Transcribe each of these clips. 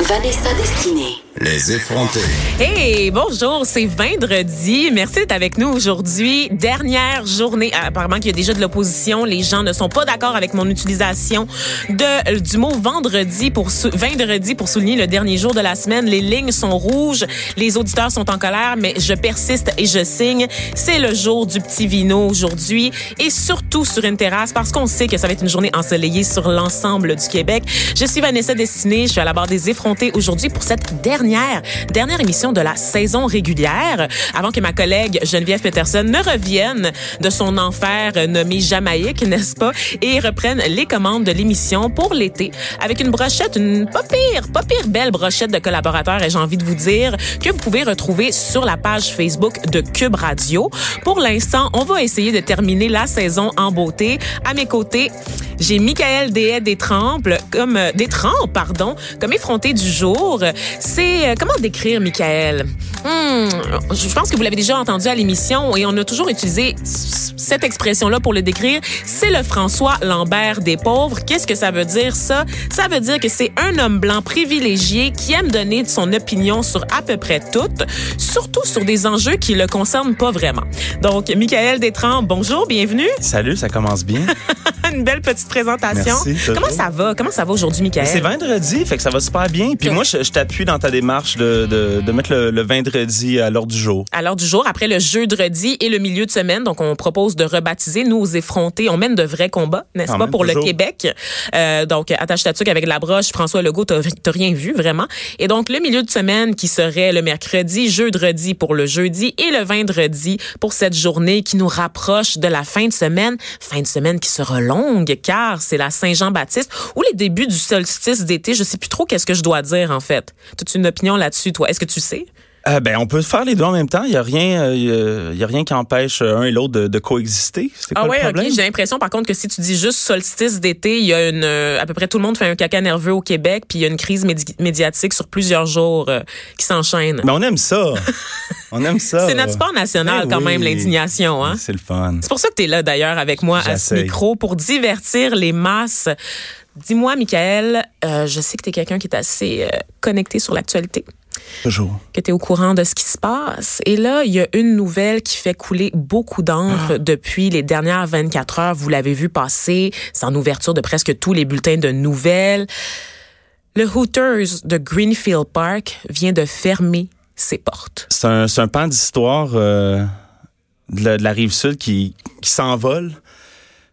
Vanessa Destinée. Les effrontés. Hey, bonjour, c'est vendredi. Merci d'être avec nous aujourd'hui. Dernière journée. Ah, apparemment qu'il y a déjà de l'opposition. Les gens ne sont pas d'accord avec mon utilisation de, euh, du mot vendredi pour, vendredi pour souligner le dernier jour de la semaine. Les lignes sont rouges. Les auditeurs sont en colère, mais je persiste et je signe. C'est le jour du petit vino aujourd'hui et surtout sur une terrasse parce qu'on sait que ça va être une journée ensoleillée sur l'ensemble du Québec. Je suis Vanessa Destinée. Je suis à la barre des effrontés aujourd'hui pour cette dernière, dernière émission de la saison régulière avant que ma collègue Geneviève Peterson ne revienne de son enfer nommé Jamaïque, n'est-ce pas, et reprenne les commandes de l'émission pour l'été avec une brochette, une pas pire, pas pire belle brochette de collaborateurs et j'ai envie de vous dire que vous pouvez retrouver sur la page Facebook de Cube Radio. Pour l'instant, on va essayer de terminer la saison en beauté. À mes côtés, j'ai Michael Dehaye Détrempe comme euh, Détrempe, pardon, comme effronté du jour. C'est euh, comment décrire Michael? Hmm, Je pense que vous l'avez déjà entendu à l'émission et on a toujours utilisé cette expression-là pour le décrire. C'est le François Lambert des pauvres. Qu'est-ce que ça veut dire ça? Ça veut dire que c'est un homme blanc privilégié qui aime donner son opinion sur à peu près tout, surtout sur des enjeux qui le concernent pas vraiment. Donc, Michael Détrempe, bonjour, bienvenue. Salut, ça commence bien. Une belle petite présentation. Merci. Comment ça va? Comment ça va aujourd'hui, Michael? C'est vendredi, fait que ça va super bien. Puis moi, je, je t'appuie dans ta démarche de, de, de mettre le, le vendredi à l'ordre du jour. à l'heure du jour, après le jeudi et le milieu de semaine. Donc, on propose de rebaptiser nous aux effrontés. On mène de vrais combats, n'est-ce pas, pour le. Québec? Euh, donc, attache ta avec la broche. François Legault, t'as t'as rien vu, vraiment. Et donc, le milieu de semaine qui serait le mercredi, jeudi pour le jeudi et le vendredi pour cette journée qui nous rapproche de la fin de semaine. Fin de semaine qui sera longue car c'est la Saint-Jean-Baptiste ou les débuts du solstice d'été. Je sais plus trop qu'est-ce que je dois dire, en fait. As-tu une opinion là-dessus, toi? Est-ce que tu sais? Euh, ben, on peut faire les deux en même temps. Il y a rien, euh, y a- rien qui empêche euh, un et l'autre de, de coexister. C'est quoi Ah le ouais, problème? ok. J'ai l'impression, par contre, que si tu dis juste solstice d'été, il y a une, à peu près tout le monde fait un caca nerveux au Québec, puis il y a une crise médi- médiatique sur plusieurs jours euh, qui s'enchaîne. Mais on aime ça. on aime ça. C'est notre sport national Eh quand oui. même, l'indignation. Hein? C'est le fun. C'est pour ça que tu es là d'ailleurs avec moi à ce micro pour divertir les masses. Dis-moi, Michael, je sais que tu es quelqu'un qui est assez connecté sur l'actualité Toujours. que tu es au courant de ce qui se passe. Et là, il y a une nouvelle qui fait couler beaucoup d'encre Ah. depuis les dernières 24 heures. Vous l'avez vu passer. C'est en ouverture de presque tous les bulletins de nouvelles. Le Hooters de Greenfield Park vient de fermer ses portes. C'est un, pan d'histoire euh, de, la, de la rive sud qui, qui s'envole.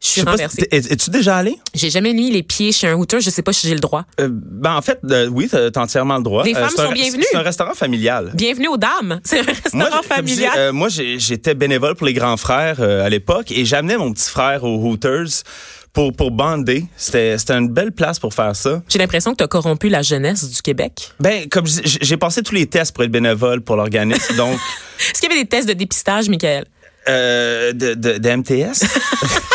Je suis si renversée. Es-tu déjà allé? J'ai jamais mis les pieds chez un Hooters. Je sais pas si j'ai le droit. Euh, ben, en fait, euh, oui, t'as t'as entièrement le droit. Les Euh, femmes un- sont bienvenues. C'est un restaurant familial. Bienvenue aux dames. C'est un restaurant dis, familial. moi, j'étais bénévole pour les grands frères à l'époque et j'amenais mon petit frère aux Hooters pour pour bander. C'était une belle place pour faire ça. J'ai l'impression que tu as corrompu la jeunesse du Québec. Ben comme j'ai passé tous les tests pour être bénévole pour l'organisme, donc Est-ce qu'il y avait des tests de dépistage, Michael? euh, de, de, de MTS.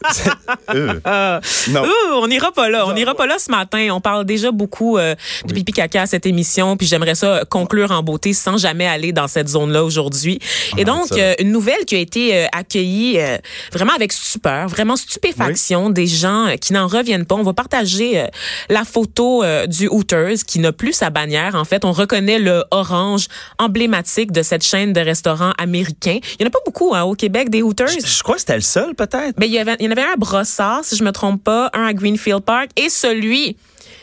Euh, non. Ouh, on n'ira pas là. On n'ira pas là ce matin. On parle déjà beaucoup euh, de pipi caca à cette émission, puis j'aimerais ça conclure en beauté sans jamais aller dans cette zone-là aujourd'hui. Et donc, euh, une nouvelle qui a été euh, accueillie euh, vraiment avec stupeur, vraiment stupéfaction des gens euh, qui n'en reviennent pas. On va partager euh, la photo euh, du Hooters qui n'a plus sa bannière. En fait, on reconnaît le orange emblématique de cette chaîne de restaurants américains. Il y en a pas beaucoup hein, au Québec des Hooters? Je, je crois que c'était le seul peut-être. Ben, il y, avait, il y en avait un Brossard, si je me trompe pas, un à Greenfield Park et celui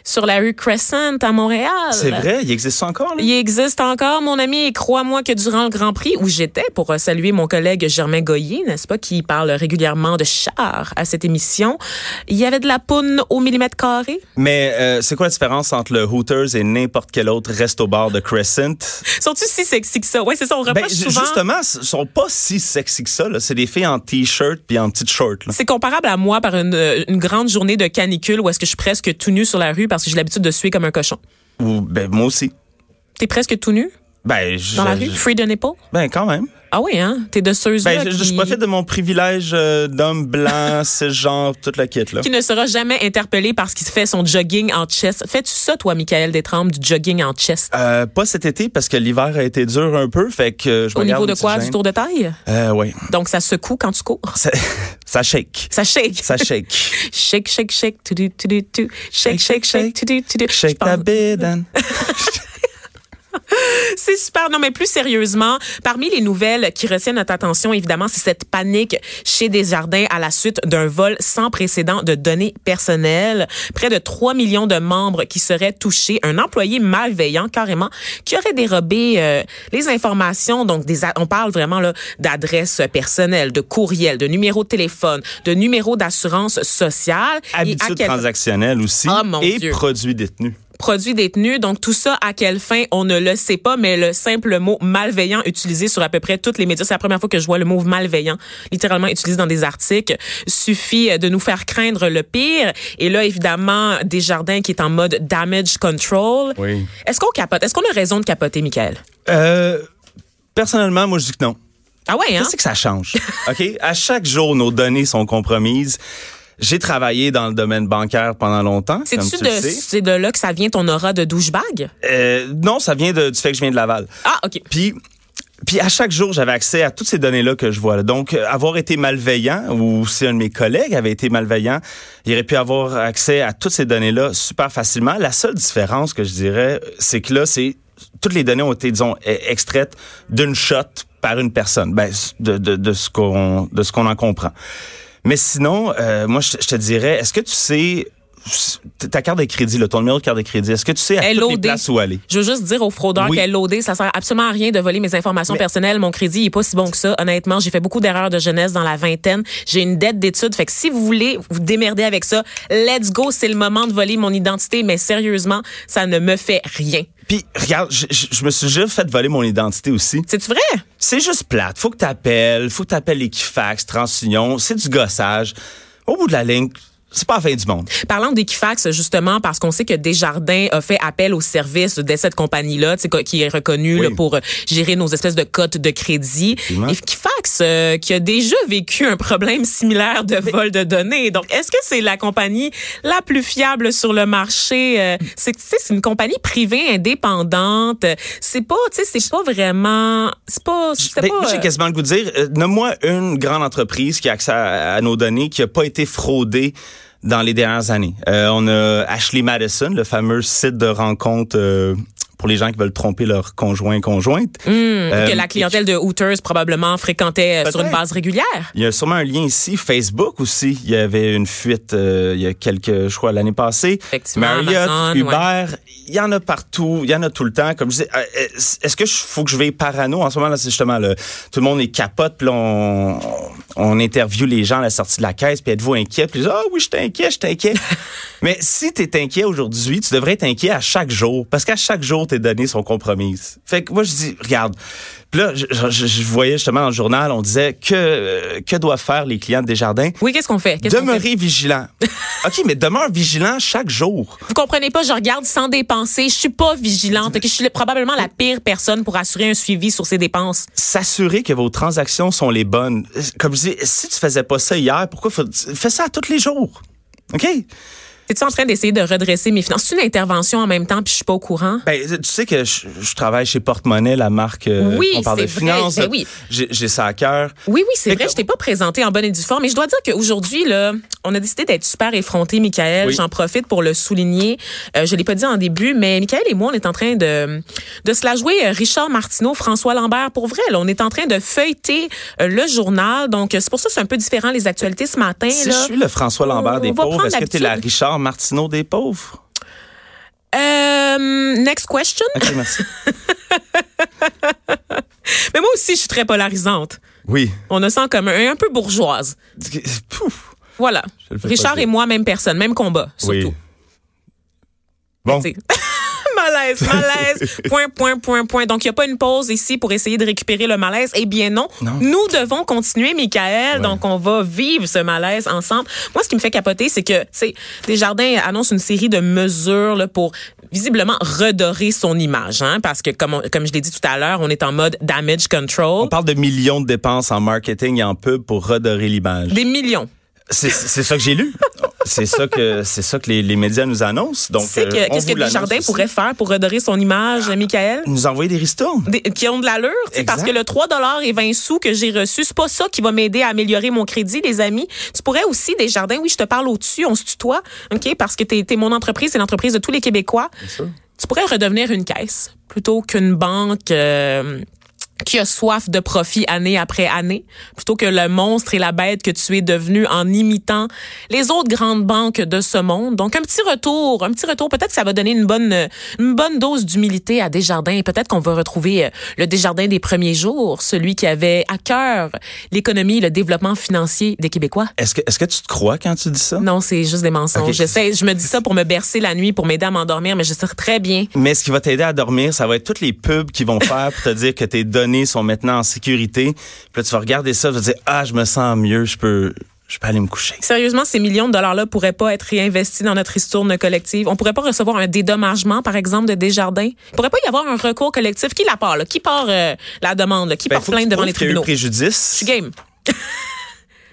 sur la rue Crescent à Montréal. C'est vrai, il existe encore là? Il existe encore, mon ami, et crois-moi que durant le Grand Prix, où j'étais pour euh, saluer mon collègue Germain Goyer, n'est-ce pas, qui parle régulièrement de char à cette émission, il y avait de la poune au millimètre carré? Mais euh, c'est quoi la différence entre le Hooters et n'importe quel autre resto-bar de Crescent? Sont-ils si sexy que ça? Ouais, c'est ça, on reproche Ben, souvent. justement, ils sont pas si sexy que ça. C'est des filles en t-shirt puis en petites shorts. là. C'est comparable à moi par une, euh, une grande journée de canicule où est-ce que je suis presque tout nu sur la rue parce que j'ai l'habitude de suer comme un cochon. Ou ben moi aussi. T'es presque tout nu? Ben je, dans la je- rue? Free the nipple? ben quand même. Ah oui, hein? T'es de ceux Ben, je, je profite de mon privilège euh, d'homme blanc, genre toute la kit, là. qui ne sera jamais interpellé parce qu'il fait son jogging en chest. Fais-tu ça, toi, Michael Détrempe, du jogging en chest? Euh, pas cet été parce que l'hiver a été dur un peu, fait que euh, je Au niveau de quoi? gêne. Du tour de taille? Euh, oui. Donc, ça secoue quand tu cours? Ça, ça shake. Ça shake. Ça shake. Shake, shake, shake, tu tu tu tu Shake, shake, shake, tu tu tu Shake ta bédane. C'est super. Non, mais plus sérieusement, parmi les nouvelles qui retiennent notre attention, évidemment, c'est cette panique chez Desjardins à la suite d'un vol sans précédent de données personnelles. Près de 3 millions de membres qui seraient touchés. Un employé malveillant, carrément, qui aurait dérobé euh, les informations. Donc, des, on parle vraiment d'adresses personnelles, de courriels, de numéros de téléphone, de numéros d'assurance sociale. Et à Habitude quel- transactionnelle aussi. Ah, mon et Dieu. produits détenus. Produits détenus. Donc tout ça, à quelle fin, on ne le sait pas, mais le simple mot malveillant utilisé sur à peu près toutes les médias, c'est la première fois que je vois le mot malveillant littéralement utilisé dans des articles, suffit euh, de nous faire craindre le pire. Et là, évidemment, Desjardins qui est en mode damage control. Oui. Est-ce qu'on capote? Est-ce qu'on a raison de capoter, Michael? Euh, personnellement, moi, je dis que non. Ah ouais, hein? Qu'est-ce que ça change? OK? À chaque jour, nos données sont compromises. J'ai travaillé dans le domaine bancaire pendant longtemps, C'est-tu de, c'est de là que ça vient ton aura de douchebag? Euh, non, ça vient de- du fait que je viens de Laval. Ah, OK. Puis, puis à chaque jour, j'avais accès à toutes ces données-là que je vois. là. Donc, euh, avoir été malveillant, ou si un de mes collègues avait été malveillant, il aurait pu avoir accès à toutes ces données-là super facilement. La seule différence que je dirais, c'est que là, c'est toutes les données ont été, disons, e- extraites d'une shot par une personne, ben, de, de, de ce qu'on de ce qu'on en comprend. Mais sinon, euh, moi, je, je te dirais, est-ce que tu sais ta carte de crédit, là, ton numéro de carte de crédit, est-ce que tu sais à toutes les LOD. places où aller? Je veux juste dire aux fraudeurs Oui. qu'elle LOD, ça sert absolument à rien de voler mes informations Mais- personnelles. Mon crédit il est pas si bon que ça. Honnêtement, j'ai fait beaucoup d'erreurs de jeunesse dans la vingtaine. J'ai une dette d'études. Fait que si vous voulez vous démerder avec ça, let's go. C'est le moment de voler mon identité. Mais sérieusement, ça ne me fait rien. Puis, regarde, je, je- je me suis déjà fait voler mon identité aussi. C'est vrai? C'est juste plate. Faut que t'appelles, faut que t'appelles Equifax, TransUnion. C'est du gossage. Au bout de la ligne, c'est pas la fin du monde. Parlant d'Equifax, justement, parce qu'on sait que Desjardins a fait appel au service de cette compagnie-là, tu sais, co- qui est reconnue Oui. là, pour gérer nos espèces de cotes de crédit. Equifax, euh, qui a déjà vécu un problème similaire de vol de données. Donc, est-ce que c'est la compagnie la plus fiable sur le marché? Euh, c'est, tu sais, c'est une compagnie privée indépendante. C'est pas, tu sais, c'est pas vraiment, c'est pas, Ben, pas. moi, j'ai euh, quasiment le goût de dire, euh, nomme-moi une grande entreprise qui a accès à, à nos données qui a pas été fraudée dans les dernières années. Euh, on a Ashley Madison, le fameux site de rencontre euh, pour les gens qui veulent tromper leur conjoint conjointe. Euh, que la clientèle de Hooters probablement fréquentait euh, sur une base régulière. Il y a sûrement un lien ici. Facebook aussi, il y avait une fuite euh, il y a quelques, je crois, l'année passée. Effectivement, Marriott, Amazon, Uber, il y en a partout, il y en a tout le temps. Comme je disais, euh, est-ce que je faut que je vais parano? En ce moment là C'est justement le, tout le monde est capote, puis là, on, on interviewe les gens à la sortie de la caisse, puis êtes-vous inquiet? Puis ils disent, ah oui, je suis inquiet, je inquiet. Mais si tu es inquiet aujourd'hui, tu devrais être inquiet à chaque jour, parce qu'à chaque jour tes données sont compromises. Fait que moi je dis, regarde. Puis là, je, je- je voyais justement dans le journal, on disait que euh, que doivent faire les clients de Desjardins? Oui, qu'est-ce qu'on fait? Fait? Demeurer vigilant. OK, mais demeure vigilant chaque jour. Vous comprenez pas, je regarde sans dépenser. Je suis pas vigilante. ok? Je suis probablement la pire personne pour assurer un suivi sur ces dépenses. S'assurer que vos transactions sont les bonnes. Comme je dis, si tu faisais pas ça hier, pourquoi faut, fais ça tous les jours. OK? Es-tu en train d'essayer de redresser mes finances? C'est une intervention en même temps, puis je suis pas au courant. Ben, tu sais que je, je travaille chez Porte-Monnaie, la marque euh, Oui, on parle de vrai. finances. Ben oui. J'ai ça à cœur. Oui, oui, c'est vrai. que- Je t'ai pas présenté en bonne et due forme. Mais je dois dire qu'aujourd'hui, là, on a décidé d'être super effrontés, Michael. Oui. J'en profite pour le souligner. Euh, je l'ai pas dit en début, mais Michael et moi, on est en train de, de se la jouer euh, Richard Martineau, François Lambert. Pour vrai, là, on est en train de feuilleter euh, le journal. Donc, euh, c'est pour ça que c'est un peu différent les actualités ce matin. Si là. je suis le François Lambert on des pauvres, est-ce que tu es la l'habitude. Richard Martineau des pauvres? Euh, next question. OK, merci. Mais moi aussi, je suis très polarisante. oui. On a ça en commun, un peu bourgeoise. Pouf. Voilà. Richard et moi, même personne, même combat, surtout. Oui. Bon. Malaise, malaise, point, point, point, point. Donc, il n'y a pas une pause ici pour essayer de récupérer le malaise. Eh bien non, Non. nous devons continuer, Michael. Donc, on va vivre ce malaise ensemble. Moi, ce qui me fait capoter, c'est que, tu sais, Desjardins annonce une série de mesures là, pour visiblement redorer son image, hein, parce que comme, on- comme je l'ai dit tout à l'heure, on est en mode damage control. On parle de millions de dépenses en marketing et en pub pour redorer l'image. Des millions. C'est c'est ça que j'ai lu. C'est ça que c'est ça que les, les médias nous annoncent. Donc, euh, que- qu'est-ce que Desjardins aussi. pourrait faire pour redorer son image, Michael? nous envoyer des ristournes. Des- qui ont de l'allure, parce que le 3 et 20 sous que j'ai reçu, c'est pas ça qui va m'aider à améliorer mon crédit, les amis. Tu pourrais aussi, Desjardins, oui, je te parle au-dessus, on se tutoie, OK, parce que t'es es mon entreprise, c'est l'entreprise de tous les Québécois. Tu pourrais redevenir une caisse plutôt qu'une banque euh, qui a soif de profit année après année, plutôt que le monstre et la bête que tu es devenu en imitant les autres grandes banques de ce monde. Donc un petit retour, un petit retour. Peut-être que ça va donner une bonne, une bonne dose d'humilité à Desjardins. Peut-être qu'on va retrouver euh, le Desjardins des premiers jours, celui qui avait à cœur l'économie, le développement financier des Québécois. Est-ce que est-ce que tu te crois quand tu dis ça? Non, c'est juste des mensonges. Ok. J'essaie, je me dis ça pour me bercer la nuit, pour m'aider à m'endormir, mais je sais très bien Mais ce qui va t'aider à dormir, ça va être toutes les pubs qu'ils vont faire pour te dire que tes données sont maintenant en sécurité. Puis là, tu vas regarder ça, tu vas te dire ah, je me sens mieux, je peux je peux aller me coucher. Sérieusement, ces millions de dollars-là pourraient pas être réinvestis dans notre ristourne collective. On pourrait pas recevoir un dédommagement, par exemple, de Desjardins. Il pourrait pas y avoir un recours collectif. Qui la part, là? Qui part euh, la demande, là? Qui Ben, tu plainte devant les a eu tribunaux? préjudice. Je suis game.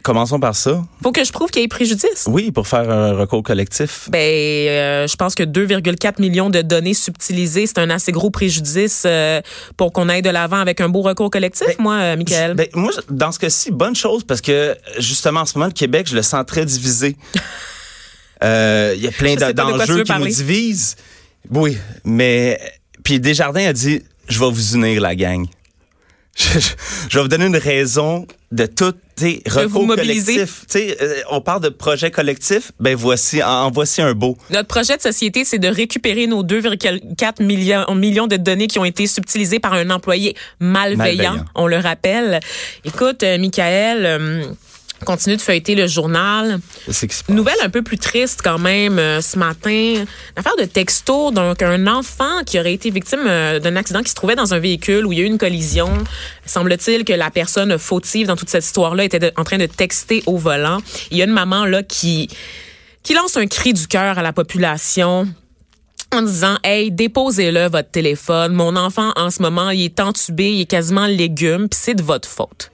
Commençons par ça. Faut que je prouve qu'il y ait préjudice. Oui, pour faire un recours collectif. Ben, euh, je pense que 2,4 millions de données subtilisées, c'est un assez gros préjudice euh, pour qu'on aille de l'avant avec un beau recours collectif, Ben, moi, euh, Michael. Ben, moi, dans ce cas-ci, bonne chose parce que justement en ce moment, le Québec, je le sens très divisé. Euh, Il y a plein de- de d'enjeux veux qui nous divisent. Oui, mais puis Desjardins a dit, je vais vous unir la gang. Je, je- je vais vous donner une raison de tout, recours collectif. Euh, on parle de projet collectif, ben voici, en, en voici un beau. Notre projet de société, c'est de récupérer nos 2,4 millions, millions de données qui ont été subtilisées par un employé malveillant, Malveillant. on le rappelle. Écoute, euh, Michael, euh, continue de feuilleter le journal. Nouvelle un peu plus triste quand même euh, ce matin. Une affaire de texto, donc un enfant qui aurait été victime euh, d'un accident qui se trouvait dans un véhicule où il y a eu une collision. Semble-t-il que la personne fautive dans toute cette histoire-là était de- en train de texter au volant. Il y a une maman là qui qui lance un cri du cœur à la population en disant Hey, déposez-le votre téléphone. Mon enfant en ce moment, il est entubé, il est quasiment légume, puis c'est de votre faute.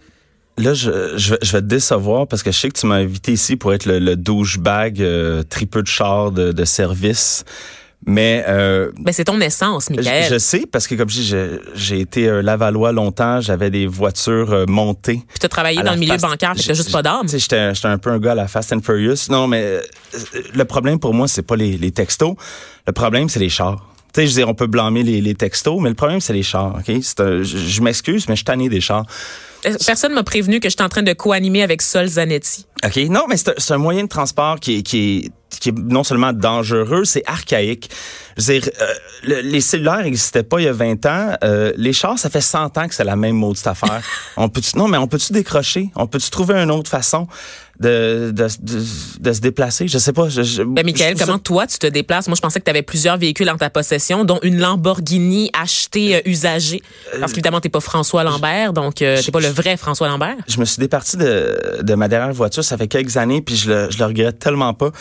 Là, je, je, vais- je vais te décevoir parce que je sais que tu m'as invité ici pour être le, le douchebag euh, tripeux de char de, de service. Mais euh, Ben c'est ton essence, Michael. je sais parce que comme je dis, j'ai été euh, Lavallois longtemps, j'avais des voitures euh, montées. Puis t'as travaillé dans le milieu Fast- bancaire, fait que juste pas d'âme. Tu sais, j'étais, j'étais un peu un gars à la Fast and Furious. Non, mais euh, le problème pour moi, c'est pas les, les textos. Le problème, c'est les chars. Tu sais, je veux dire, on peut blâmer les, les textos, mais le problème, c'est les chars. Ok, un- je, je m'excuse, mais je suis tanné des chars. Euh, Personne m'a prévenu que j'étais en train de co-animer avec Sol Zanetti. OK. Non, mais c'est un, c'est un moyen de transport qui est, qui est, qui est non seulement dangereux, c'est archaïque. Je veux dire, euh, le- les cellulaires n'existaient pas il y a 20 ans. Euh, les chars, ça fait 100 ans que c'est la même maudite affaire. on peut non, mais on peut-tu décrocher? On peut-tu trouver une autre façon? De, de, de, de se déplacer? Je sais pas. Je, je- Ben, Michael, je comment toi, tu te déplaces? Moi, je pensais que tu avais plusieurs véhicules en ta possession, dont une Lamborghini achetée euh, usagée. Parce qu'évidemment, t'es pas François Lambert, donc euh, t'es pas le vrai François Lambert. je me suis départi de, de ma dernière voiture, ça fait quelques années, puis je le, je le regrette tellement pas.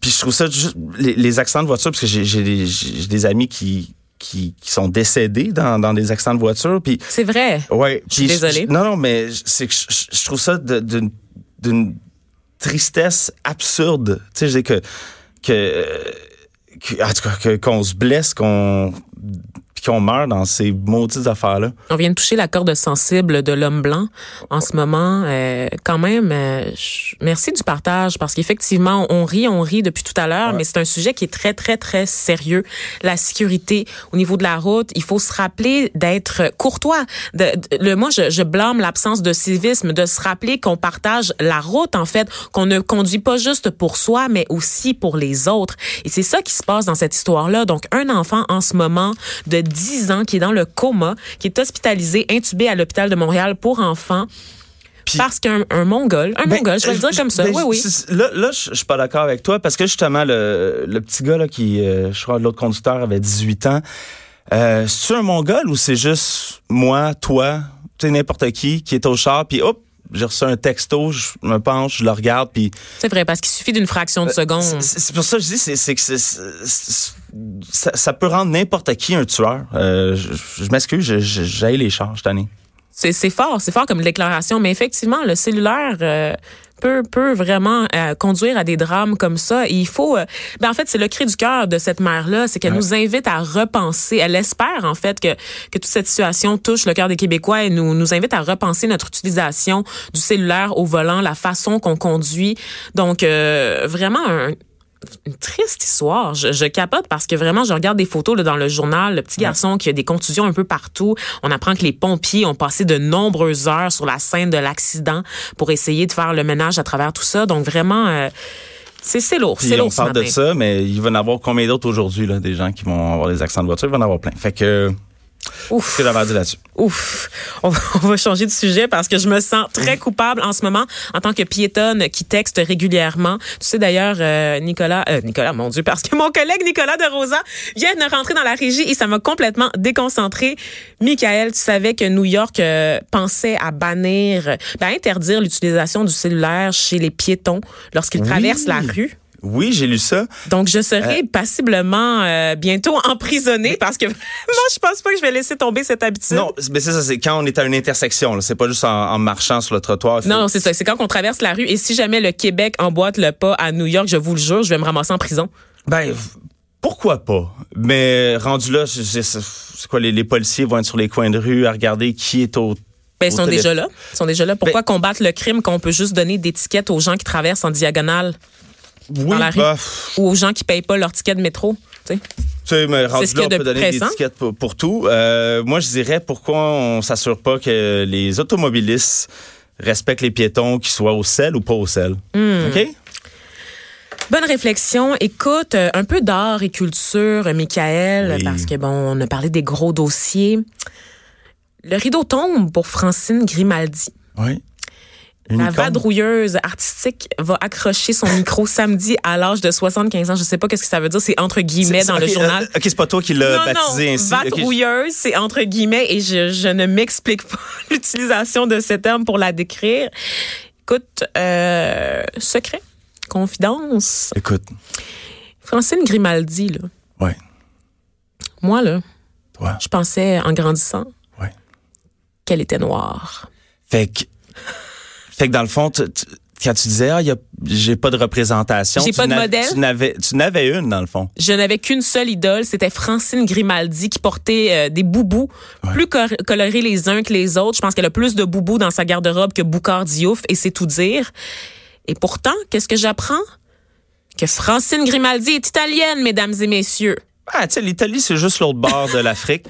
Puis je trouve ça juste les, les accidents de voiture, parce que j'ai j'ai des, j'ai des amis qui, qui, qui sont décédés dans, dans des accidents de voiture, puis C'est vrai. ouais. Je suis non, non, mais c'est que je, je- trouve ça d'une d'une tristesse absurde. Tu sais, je dis que que, que en tout cas qu'on se blesse, qu'on qu'on meurt dans ces maudites affaires là. On vient de toucher la corde sensible de l'homme blanc en ce moment. Euh, quand même, euh, merci du partage parce qu'effectivement, on rit, on rit depuis tout à l'heure, mais c'est un sujet qui est très, très, très sérieux. La sécurité au niveau de la route, il faut se rappeler d'être courtois. De, de- le, moi, je, je blâme l'absence de civisme, de se rappeler qu'on partage la route, en fait, qu'on ne conduit pas juste pour soi, mais aussi pour les autres. Et c'est ça qui se passe dans cette histoire-là. Donc, un enfant en ce moment de 10 ans qui est dans le coma, qui est hospitalisé, intubé à l'hôpital de Montréal pour enfants. Parce qu'un un mongol, un Ben, mongol, je vais le dire comme ça. ben, oui, oui. c'est- Là, là je je suis pas d'accord avec toi parce que justement, le, le petit gars là, qui, euh, je crois, l'autre conducteur avait 18 ans. Euh, c'est-tu un mongol ou c'est juste moi, toi, tu sais, n'importe qui qui est au char, puis hop, j'ai reçu un texto, je me penche, je le regarde, puis C'est vrai, parce qu'il suffit d'une fraction de seconde. Euh, c'est c'est pour ça que je dis, c'est que ça, ça peut rendre n'importe qui un tueur. Euh, je je m'excuse, j'haïs les chars cette année. C'est c'est fort, c'est fort comme déclaration, mais effectivement, le cellulaire euh, peut peut vraiment euh, conduire à des drames comme ça. Et il faut, euh, ben en fait, c'est le cri du cœur de cette mère-là, c'est qu'elle Ouais. nous invite à repenser. Elle espère en fait que que toute cette situation touche le cœur des Québécois et nous nous invite à repenser notre utilisation du cellulaire au volant, la façon qu'on conduit. Donc euh, vraiment un une triste histoire. Je, je capote parce que vraiment, je regarde des photos là, dans le journal, le petit garçon qui a des contusions un peu partout. On apprend que les pompiers ont passé de nombreuses heures sur la scène de l'accident pour essayer de faire le ménage à travers tout ça. Donc vraiment, euh, c'est c'est lourd. C'est on lourd ce parle de ça, mais il va y en avoir combien d'autres aujourd'hui, des gens qui vont avoir des accidents de voiture, il va y en avoir plein. Fait que, Ouf. à là-dessus? Ouf. On va, changer de sujet parce que je me sens très coupable en ce moment en tant que piétonne qui texte régulièrement. Tu sais d'ailleurs, euh, Nicolas, euh, Nicolas, mon Dieu, parce que mon collègue Nicolas de Rosa vient de rentrer dans la régie et ça m'a complètement déconcentré. Michael, tu savais que New York euh, pensait à bannir, ben, interdire l'utilisation du cellulaire chez les piétons lorsqu'ils Oui. traversent la rue? Oui, j'ai lu ça. Donc, je serai passiblement euh, bientôt emprisonnée parce que moi, je pense pas que je vais laisser tomber cette habitude. Non, mais c'est ça, c'est quand on est à une intersection. C'est pas juste en, en marchant sur le trottoir. Faut- Non, c'est ça. C'est quand on traverse la rue. Et si jamais le Québec emboîte le pas à New York, je vous le jure, je vais me ramasser en prison. Ben, pourquoi pas? Mais rendu là, c'est quoi, les, les policiers vont être sur les coins de rue à regarder qui est au. Ben, ils sont déjà là. Ils sont déjà là. Pourquoi combattre le crime qu'on peut juste donner des tickets aux gens qui traversent en diagonale? Oui, la rue? bah, ou aux gens qui payent pas leur ticket de métro? Tu sais? mais rendu ce là, on peut de donner des étiquettes pour, pour tout. Euh, moi, je dirais pourquoi on s'assure pas que les automobilistes respectent les piétons, qu'ils soient au sel ou pas au sel? Hmm. OK? Bonne réflexion. Écoute, euh, un peu d'art et culture, euh, Michael, Oui. parce que bon, on a parlé des gros dossiers. Le rideau tombe pour Francine Grimaldi. Oui. La vadrouilleuse artistique va accrocher son micro samedi à l'âge de 75 ans. Je sais pas qu'est-ce que ça veut dire. C'est entre guillemets dans le journal. euh, OK, c'est pas toi qui l'as baptisé non, ainsi. Vadrouilleuse, c'est entre guillemets et je, je ne m'explique pas l'utilisation de ce terme pour la décrire. Écoute, euh, secret, confidence. Écoute, Francine Grimaldi, là, ouais, moi, là, toi, je pensais en grandissant ouais. qu'elle était noire. Fait que, fait que dans le fond, tu- tu- quand tu disais, ah, j'ai pas de représentation. J'ai pas de modèle. Tu n'avais, tu n'avais une, dans le fond. Je n'avais qu'une seule idole, c'était Francine Grimaldi qui portait euh, des boubous plus colorés les uns que les autres. Je pense qu'elle a plus de boubous dans sa garde-robe que Boucard Diouf et c'est tout dire. Et pourtant, qu'est-ce que j'apprends? Que Francine Grimaldi est italienne, mesdames et messieurs. Ah, tu sais, l'Italie, c'est juste l'autre bord de l'Afrique.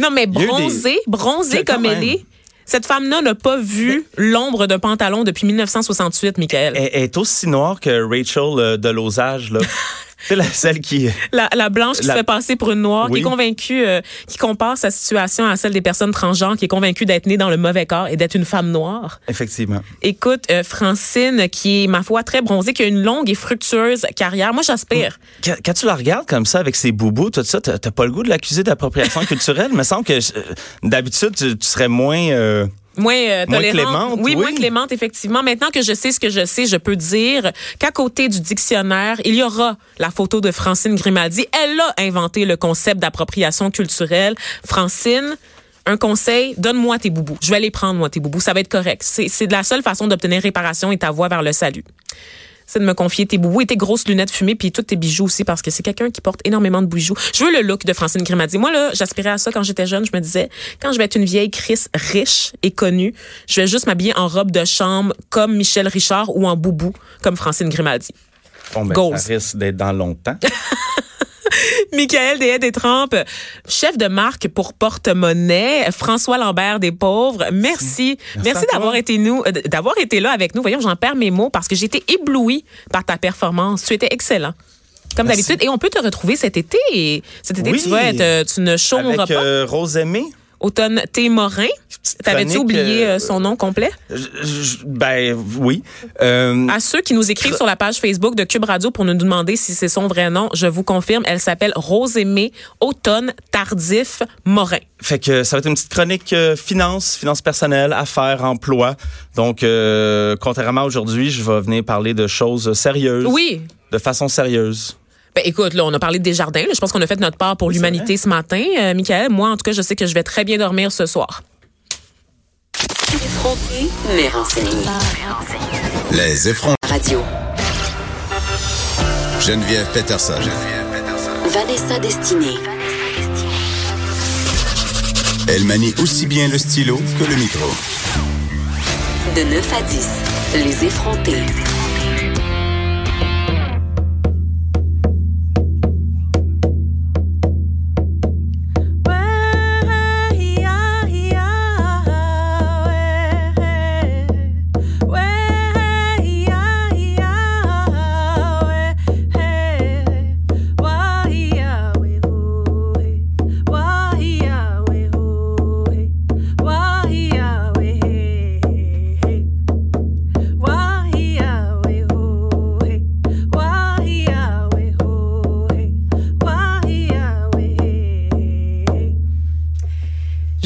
Non, mais des- bronzée, bronzée comme elle est. Cette femme-là n'a pas vu l'ombre d'un pantalon depuis 1968, Michael. Elle, elle est aussi noire que Rachel euh, de Lausange, là. c'est la, celle qui. La, la blanche qui La- se fait passer pour une noire, Oui. qui est convaincue, euh, qui compare sa situation à celle des personnes transgenres, qui est convaincue d'être née dans le mauvais corps et d'être une femme noire. Effectivement. Écoute, euh, Francine, qui est, ma foi, très bronzée, qui a une longue et fructueuse carrière. Moi, j'aspire. Quand, quand tu la regardes comme ça, avec ses boubous, tout ça, t'as pas le goût de l'accuser d'appropriation culturelle? Il me semble que euh, d'habitude, tu, tu serais moins. euh, Moins, euh, Moins tolérante. clémente, oui, oui. moins clémente, effectivement. Maintenant que je sais ce que je sais, je peux dire qu'à côté du dictionnaire, il y aura la photo de Francine Grimaldi. Elle a inventé le concept d'appropriation culturelle. Francine, un conseil, donne-moi tes boubous. Je vais les prendre, moi, tes boubous. Ça va être correct. C'est c'est de la seule façon d'obtenir réparation et ta voie vers le salut. C'est de me confier tes boubous et tes grosses lunettes fumées puis tous tes bijoux aussi parce que c'est quelqu'un qui porte énormément de bijoux. Je veux le look de Francine Grimaldi. Moi là, j'aspirais à ça quand j'étais jeune. Je me disais quand je vais être une vieille Chris riche et connue, je vais juste m'habiller en robe de chambre comme Michel Richard ou en boubou comme Francine Grimaldi. bon, ben, ça risque d'être dans longtemps. Michael Deshaye des Trempes, chef de marque pour porte-monnaie, François Lambert des pauvres. Merci. Merci, d'avoir été nous, euh, d'avoir été là avec nous. Voyons, j'en perds mes mots parce que j'ai été éblouie par ta performance. Tu étais excellent. Comme d'habitude. Et on peut te retrouver cet été. Et cet été, Oui. tu vas être, euh, tu ne chômeras avec pas. euh, Rose Aimée. Automne T. Morin. T'avais-tu oublié euh, euh, son nom complet? Je- je- ben oui. Euh, À ceux qui nous écrivent sur la page Facebook de Cube Radio pour nous demander si c'est son vrai nom, je vous confirme, elle s'appelle Rose-Aimée Automne Tardif Morin. Fait que ça va être une petite chronique euh, finance, finance personnelle, affaires, emploi. Donc, euh, contrairement à aujourd'hui, je vais venir parler de choses sérieuses. Oui. De façon sérieuse. Ben, écoute, là, on a parlé de Desjardins. là. Je pense qu'on a fait notre part pour l'humanité ce matin. Euh, Michael, moi, en tout cas, je sais que je vais très bien dormir ce soir. Effronté, mais. Les effrontés. Radio. Geneviève Peterson. Vanessa Destinée. Elle manie aussi bien le stylo que le micro. De 9 à 10, les effrontés.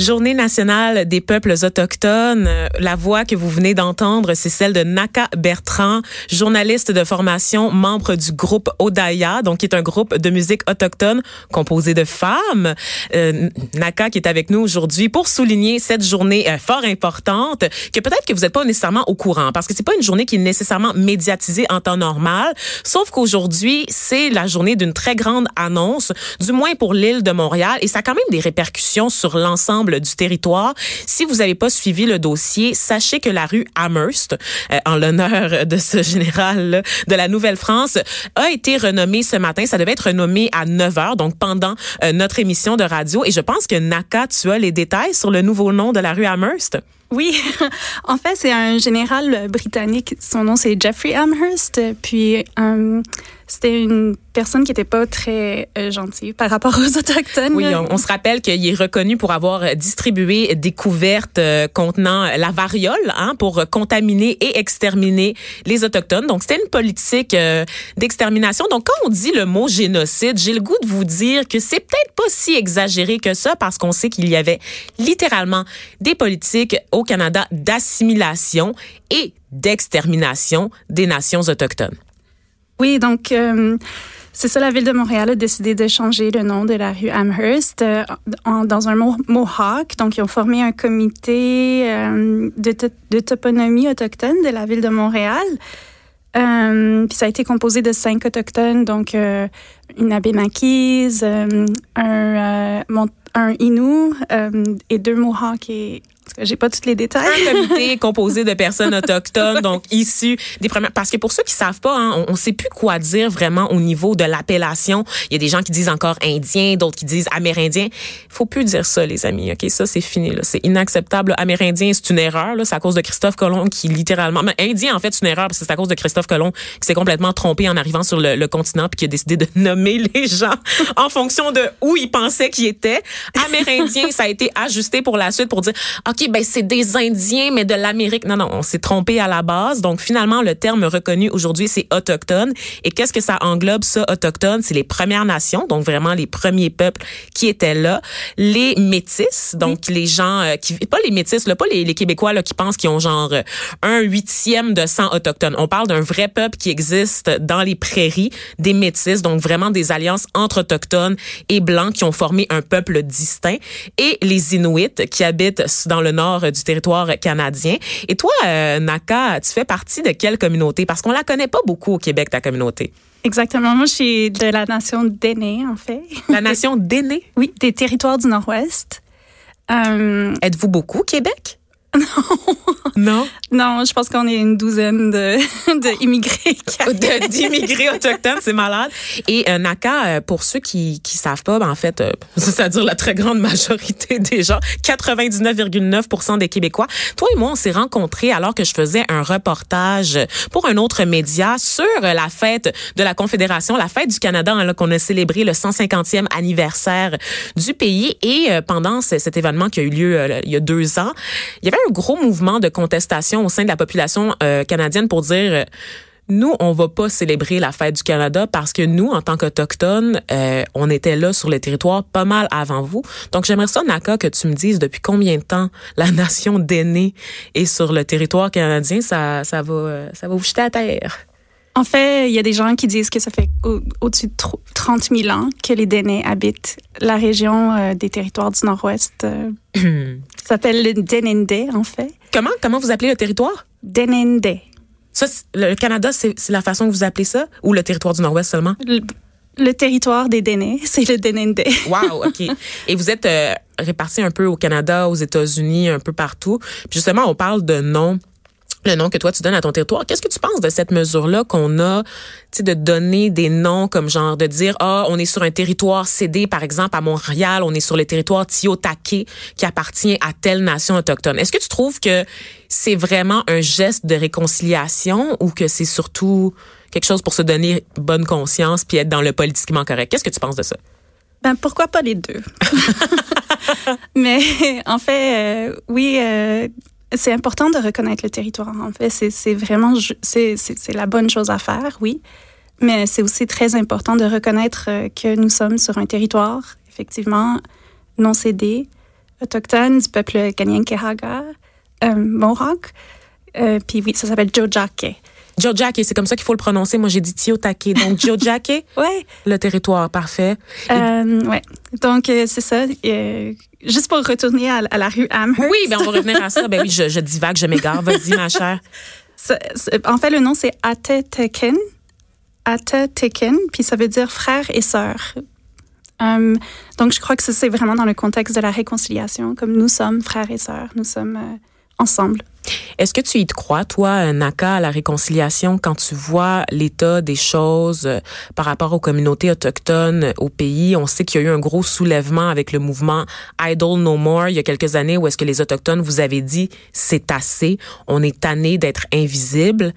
Journée nationale des peuples autochtones. Euh, La voix que vous venez d'entendre, c'est celle de Naka Bertrand, journaliste de formation, membre du groupe Odaya, donc qui est un groupe de musique autochtone composé de femmes. Euh, Naka qui est avec nous aujourd'hui pour souligner cette journée euh, fort importante que peut-être que vous n'êtes pas nécessairement au courant parce que c'est pas une journée qui est nécessairement médiatisée en temps normal, sauf qu'aujourd'hui, c'est la journée d'une très grande annonce, du moins pour l'île de Montréal et ça a quand même des répercussions sur l'ensemble du territoire. Si vous n'avez pas suivi le dossier, sachez que la rue Amherst, euh, en l'honneur de ce général de la Nouvelle-France, a été renommée ce matin. Ça devait être renommé à 9 heures, donc pendant euh, notre émission de radio. Et je pense que Naka, tu as les détails sur le nouveau nom de la rue Amherst? Oui, en fait, c'est un général britannique. Son nom, c'est Jeffrey Amherst. Puis, euh, c'était une personne qui n'était pas très euh, gentille par rapport aux Autochtones. Oui, on se rappelle qu'il est reconnu pour avoir distribué des couvertes euh, contenant la variole hein, pour contaminer et exterminer les Autochtones. Donc, c'était une politique euh, d'extermination. Donc, quand on dit le mot génocide, j'ai le goût de vous dire que c'est peut-être pas si exagéré que ça parce qu'on sait qu'il y avait littéralement des politiques au Canada d'assimilation et d'extermination des nations autochtones. Oui, donc euh, c'est ça, la ville de Montréal a décidé de changer le nom de la rue Amherst euh, en- dans un mo- Mohawk. Donc, ils ont formé un comité euh, de, to- de toponymie autochtone de la ville de Montréal. Puis ça a été composé de cinq autochtones, donc une Abénaquise, euh, un, euh, Mont- un Innu euh, et deux Mohawks. Et, j'ai pas tous les détails. un comité composé de personnes autochtones, donc issues des premières. Parce que pour ceux qui savent pas, hein, on, sait plus quoi dire vraiment au niveau de l'appellation. Il y a des gens qui disent encore indien, d'autres qui disent amérindien. Faut plus dire ça, les amis. Ok, ça c'est fini. C'est inacceptable. Amérindien, c'est une erreur. C'est à cause de Christophe Colomb qui littéralement. Mais indien, en fait, c'est une erreur parce que c'est à cause de Christophe Colomb qui s'est complètement trompé en arrivant sur le, le continent puis qui a décidé de nommer les gens en fonction de où il pensait qu'ils étaient. Amérindien, ça a été ajusté pour la suite pour dire, OK, ben c'est des Indiens, mais de l'Amérique. Non, non, on s'est trompé à la base. Donc, finalement, le terme reconnu aujourd'hui, c'est autochtone. Et qu'est-ce que ça englobe, ça, autochtone? C'est les Premières Nations, donc vraiment les premiers peuples qui étaient là. Les métis, donc les gens euh, qui... Pas les métis, là, pas les, les Québécois là, qui pensent qu'ils ont genre euh, un huitième de sang autochtone. On parle d'un vrai peuple qui existe dans les prairies, des métis, donc vraiment des alliances entre autochtones et blancs qui ont formé un peuple distinct. Et les Inuits qui habitent dans le nord du territoire canadien. Et toi, euh, Naka, tu fais partie de quelle communauté? Parce qu'on la connaît pas beaucoup au Québec, ta communauté. Exactement. Moi, je suis de la nation d'Aînés, en fait. La nation d'aînés. Oui, des territoires du Nord-Ouest. Euh, Êtes-vous beaucoup au Québec? Non. Non? Non, je pense qu'on est une douzaine de, de immigrés. De- D'immigrés autochtones, c'est malade. Et euh, Naka, euh, pour ceux qui qui savent pas, ben, en fait, euh, c'est-à-dire la très grande majorité des gens, 99,9% des Québécois. Toi et moi, on s'est rencontrés alors que je faisais un reportage pour un autre média sur la fête de la Confédération, la fête du Canada, hein, qu'on a célébré le 150e anniversaire du pays. Et euh, pendant ce- cet événement qui a eu lieu euh, il y a deux ans, il y avait un gros mouvement de contestation au sein de la population euh, canadienne pour dire euh, nous, on va pas célébrer la fête du Canada parce que nous, en tant qu'Autochtones, euh, on était là sur le territoire pas mal avant vous. Donc, j'aimerais ça, Naka, que tu me dises depuis combien de temps la nation d'aînés est sur le territoire canadien. Ça, ça va, euh, ça va vous jeter à terre. En fait, il y a des gens qui disent que ça fait au- au-dessus de tro- 30 000 ans que les Dénés habitent la région euh, des territoires du Nord-Ouest. euh, ça s'appelle le Denende, en fait. Comment, comment vous appelez le territoire? Denende. Ça, le Canada, c'est la façon que vous appelez ça? Ou le territoire du Nord-Ouest seulement? Le, le territoire des Dénés, c'est le Denende. Wow, OK. Et vous êtes euh, répartis un peu au Canada, aux États-Unis, un peu partout. Puis justement, on parle de nom le nom que toi tu donnes à ton territoire. Qu'est-ce que tu penses de cette mesure-là qu'on a, tu de donner des noms comme genre de dire ah on est sur un territoire cédé par exemple à Montréal, on est sur le territoire Tiotake qui appartient à telle nation autochtone. Est-ce que tu trouves que c'est vraiment un geste de réconciliation ou que c'est surtout quelque chose pour se donner bonne conscience puis être dans le politiquement correct? Qu'est-ce que tu penses de ça? Ben, pourquoi pas les deux? Mais en fait, euh, oui, euh, c'est important de reconnaître le territoire. En fait, c'est vraiment c'est la bonne chose à faire, oui. Mais c'est aussi très important de reconnaître euh, que nous sommes sur un territoire, effectivement, non cédé, autochtone du peuple Kanyenkehaga, euh, Mohawk. Euh, Puis oui, ça s'appelle Jojake. Jojake, c'est comme ça qu'il faut le prononcer. Moi, j'ai dit Tiotake. Donc, Jojake, Ouais. le territoire, parfait. Euh, ouais. Donc, euh, c'est ça. Euh, juste pour retourner à, à la rue Amherst. Oui, ben on va revenir à ça. Ben oui, je, je divague, je m'égare. Vas-y, ma chère. En fait, le nom, c'est Ateteken. Ateteken, puis ça veut dire frère et sœur. Euh, donc, je crois que c'est vraiment dans le contexte de la réconciliation, comme nous sommes frères et sœurs, nous sommes ensemble. Est-ce que tu y crois, toi, Naka, à la réconciliation, quand tu vois l'état des choses euh, par rapport aux communautés autochtones euh, au pays? On sait qu'il y a eu un gros soulèvement avec le mouvement Idle No More il y a quelques années où est-ce que les Autochtones vous avez dit c'est assez, on est tanné d'être invisible.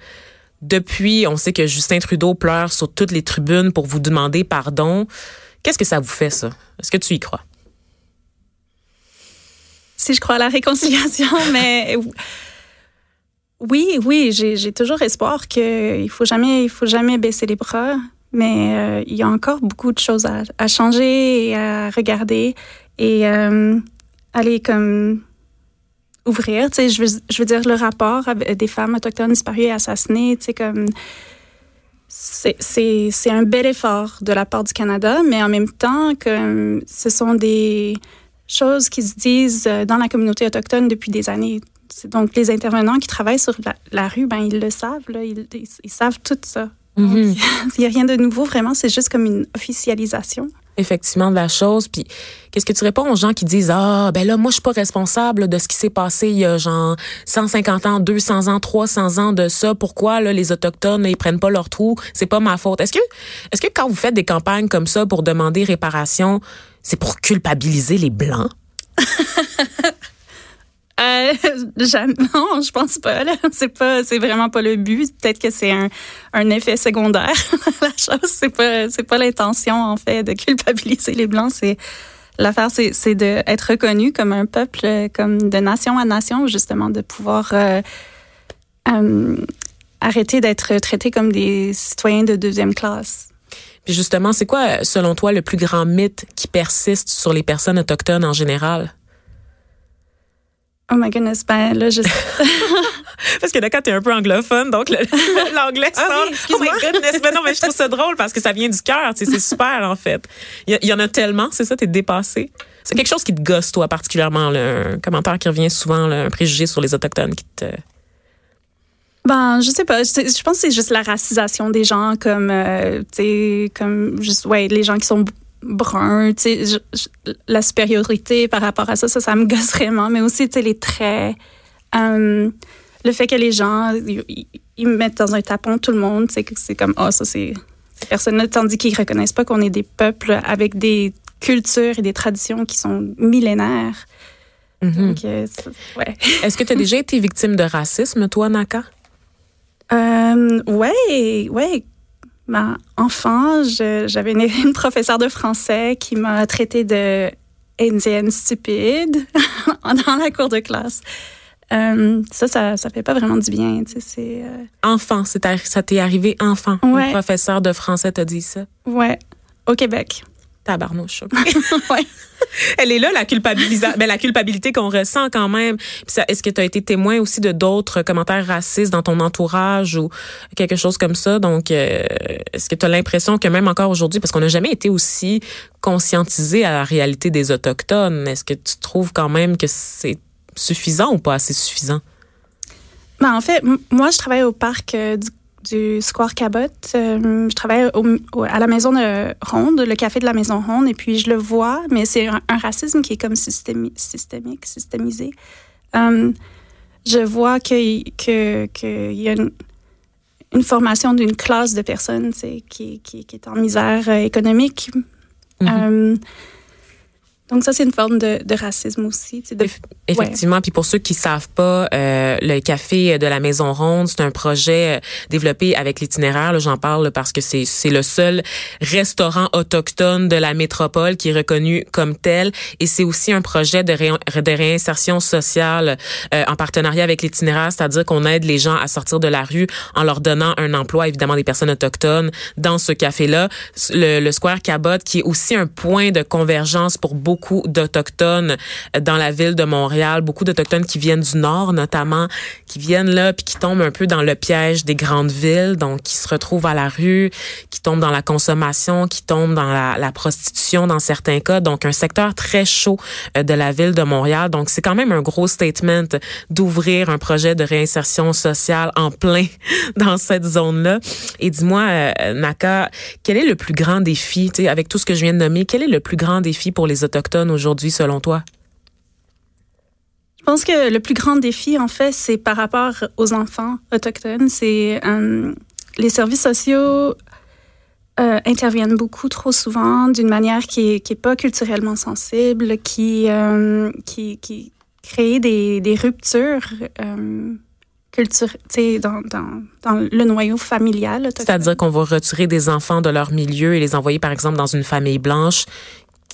Depuis, on sait que Justin Trudeau pleure sur toutes les tribunes pour vous demander pardon. Qu'est-ce que ça vous fait, ça? Est-ce que tu y crois? Si je crois à la réconciliation, mais oui, oui, j'ai toujours espoir qu'il faut faut jamais baisser les bras. Mais euh, il y a encore beaucoup de choses à, changer et à regarder et euh, aller ouvrir. Je veux, dire le rapport des femmes autochtones disparues et assassinées. C'est un bel effort de la part du Canada, mais en même temps ce sont des choses qui se disent euh, dans la communauté autochtone depuis des années. Donc les intervenants qui travaillent sur la, la rue, ben ils le savent, là, ils, ils, ils savent tout ça. Mhm. Il n'y a rien de nouveau, vraiment, c'est juste comme une officialisation. effectivement de la chose. Puis qu'est-ce que tu réponds aux gens qui disent ah ben là moi je suis pas responsable de ce qui s'est passé il y a genre 150 ans, 200 ans, 300 ans de ça. Pourquoi là les autochtones ils prennent pas leur trou? C'est pas ma faute. Est-ce que est-ce que quand vous faites des campagnes comme ça pour demander réparation, c'est pour culpabiliser les blancs? Euh, non, je pense pas. C'est vraiment pas le but. Peut-être que c'est un, effet secondaire. la chose, c'est pas, c'est pas l'intention en fait de culpabiliser les blancs. C'est l'affaire, c'est, c'est de être reconnu comme un peuple, comme de nation à nation, justement, de pouvoir euh, euh, arrêter d'être traité comme des citoyens de deuxième classe. Puis justement, c'est quoi selon toi le plus grand mythe qui persiste sur les personnes autochtones en général? Oh my goodness, ben là, je Parce que d'accord, t'es un peu anglophone, donc l'anglais Ah sort. oui, oh my goodness, mais non, mais je trouve ça drôle parce que ça vient du cœur, tu sais, c'est super en fait. Il y, en a tellement, c'est ça, t'es dépassé. C'est quelque chose qui te gosse toi particulièrement, là, un commentaire qui revient souvent, là, un préjugé sur les autochtones qui te. Ben, je sais pas. Je, je pense que c'est juste la racisation des gens, comme, euh, tu sais, comme, juste, ouais, les gens qui sont bruns, tu sais, la supériorité par rapport à ça, ça, ça me gosse vraiment. Mais aussi, tu sais, les traits Euh, le fait que les gens, ils, mettent dans un tapon tout le monde, c'est que c'est comme, oh, ça, c'est ces personnes-là, tandis qu'ils reconnaissent pas qu'on est des peuples avec des cultures et des traditions qui sont millénaires. Mhm. Donc, euh, ouais. Est-ce que tu as déjà été victime de racisme, toi, Naka? Euh, ouais, ouais. Ben, enfant, j'avais une, une professeure de français qui m'a traité de indienne stupide dans la cour de classe. Euh, ça, ça, ça fait pas vraiment du bien. C'est, euh, Enfant, ça t'est arrivé enfant. Ouais. Le professeur de français t'a dit ça. ouais, au Québec. Tabarnouche. ok. ouais. Elle est là, la, culpabilisa- ben, la culpabilité qu'on ressent quand même. Puis ça- Est-ce que tu as été témoin aussi de d'autres commentaires racistes dans ton entourage ou quelque chose comme ça? Donc, euh, est-ce que tu as l'impression que même encore aujourd'hui, parce qu'on n'a jamais été aussi conscientisé à la réalité des Autochtones, est-ce que tu trouves quand même que c'est suffisant ou pas assez suffisant? Ben, en fait, m- moi, je travaille au parc euh, du, du Square Cabot. Euh, je travaille au- au- à la maison de Ronde, le café de la maison Ronde, et puis je le vois, mais c'est un, un racisme qui est comme systémi- systémique, systémisé. Euh, je vois qu'il que, que y a une, une formation d'une classe de personnes qui, qui, qui est en misère euh, économique. Mhm. Euh, donc ça, c'est une forme de, de racisme aussi. de- Effectivement. Puis pour ceux qui savent pas, euh, le café de la Maison Ronde, c'est un projet euh, développé avec l'itinéraire. J'en parle parce que c'est c'est le seul restaurant autochtone de la métropole qui est reconnu comme tel. Et c'est aussi un projet de, ré- de réinsertion sociale euh, en partenariat avec l'itinéraire, c'est-à-dire qu'on aide les gens à sortir de la rue en leur donnant un emploi, évidemment des personnes autochtones, dans ce café-là. Le, le Square Cabot, qui est aussi un point de convergence pour beaucoup d'Autochtones euh, dans la ville de Montréal, beaucoup d'Autochtones qui viennent du Nord notamment, qui viennent là puis qui tombent un peu dans le piège des grandes villes, donc qui se retrouvent à la rue, qui tombent dans la consommation, qui tombent dans la, la prostitution dans certains cas, donc un secteur très chaud euh, de la ville de Montréal. Donc c'est quand même un gros statement d'ouvrir un projet de réinsertion sociale en plein dans cette zone-là. Et dis-moi, euh, Naka, quel est le plus grand défi, tu sais, avec tout ce que je viens de nommer, quel est le plus grand défi pour les Autochtones? Aujourd'hui selon toi? Je pense que le plus grand défi, en fait, c'est par rapport aux enfants autochtones. C'est euh, les services sociaux euh, interviennent beaucoup trop souvent d'une manière qui est, qui est pas culturellement sensible, qui, euh, qui, qui crée des, des ruptures culture, dans, dans, dans le noyau familial. C'est-à-dire qu'on va retirer des enfants de leur milieu et les envoyer, par exemple, dans une famille blanche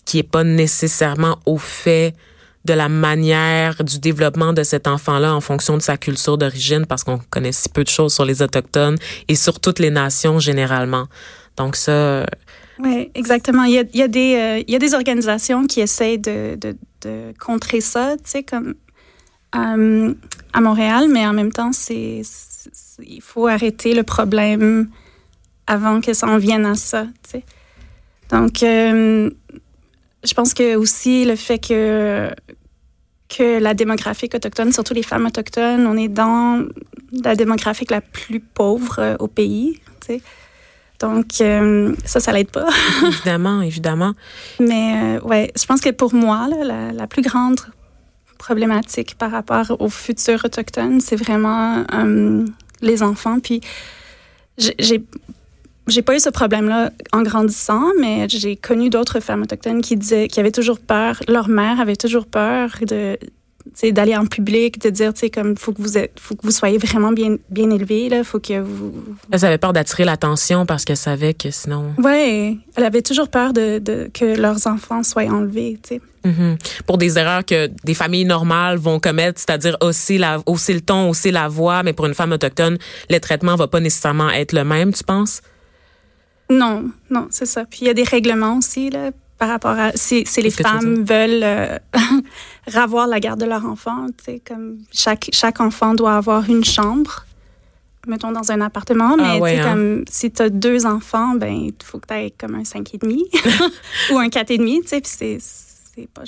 qui est pas nécessairement au fait de la manière du développement de cet enfant-là en fonction de sa culture d'origine, parce qu'on connaît si peu de choses sur les Autochtones et sur toutes les nations généralement. Donc ça, euh, Oui, exactement. Il y a, des, euh, il y a des organisations qui essayent de, de, contrer ça, tu sais, comme euh, à Montréal, mais en même temps, c'est, il faut arrêter le problème avant que ça en vienne à ça, tu sais. Donc, je pense que aussi le fait que que la démographique autochtone, surtout les femmes autochtones, on est dans la démographique la plus pauvre euh, au pays, tu sais. Donc, euh, ça, ça l'aide pas. évidemment, évidemment. Mais euh, ouais, je pense que pour moi, là, la, la plus grande problématique par rapport aux futurs autochtones, c'est vraiment euh, les enfants. Puis j'ai- j'ai pas eu ce problème-là en grandissant, mais j'ai connu d'autres femmes autochtones qui disaient qui avaient toujours peur, leur mère avait toujours peur de d'aller en public, de dire, tu sais, comme, faut que vous êtes, faut que vous soyez vraiment bien, bien élevé, là, faut que vous, Elles avaient peur d'attirer l'attention parce qu'elles savaient que sinon... ouais, elle avait toujours peur de, de que leurs enfants soient enlevés, tu sais. Mhm. Pour des erreurs que des familles normales vont commettre, c'est-à-dire hausser, la, hausser le ton, hausser la voix, mais pour une femme autochtone, le traitement va pas nécessairement être le même, tu penses? Non, non, c'est ça. Puis il y a des règlements aussi là, par rapport à si, si les femmes veulent euh, ravoir la garde de leur enfant, tu sais, comme chaque chaque enfant doit avoir une chambre, mettons dans un appartement, mais Ah ouais, tu sais, hein. comme si tu as deux enfants, ben il faut que tu aies comme un 5,5 ou un 4,5, tu sais, puis c'est c'est pas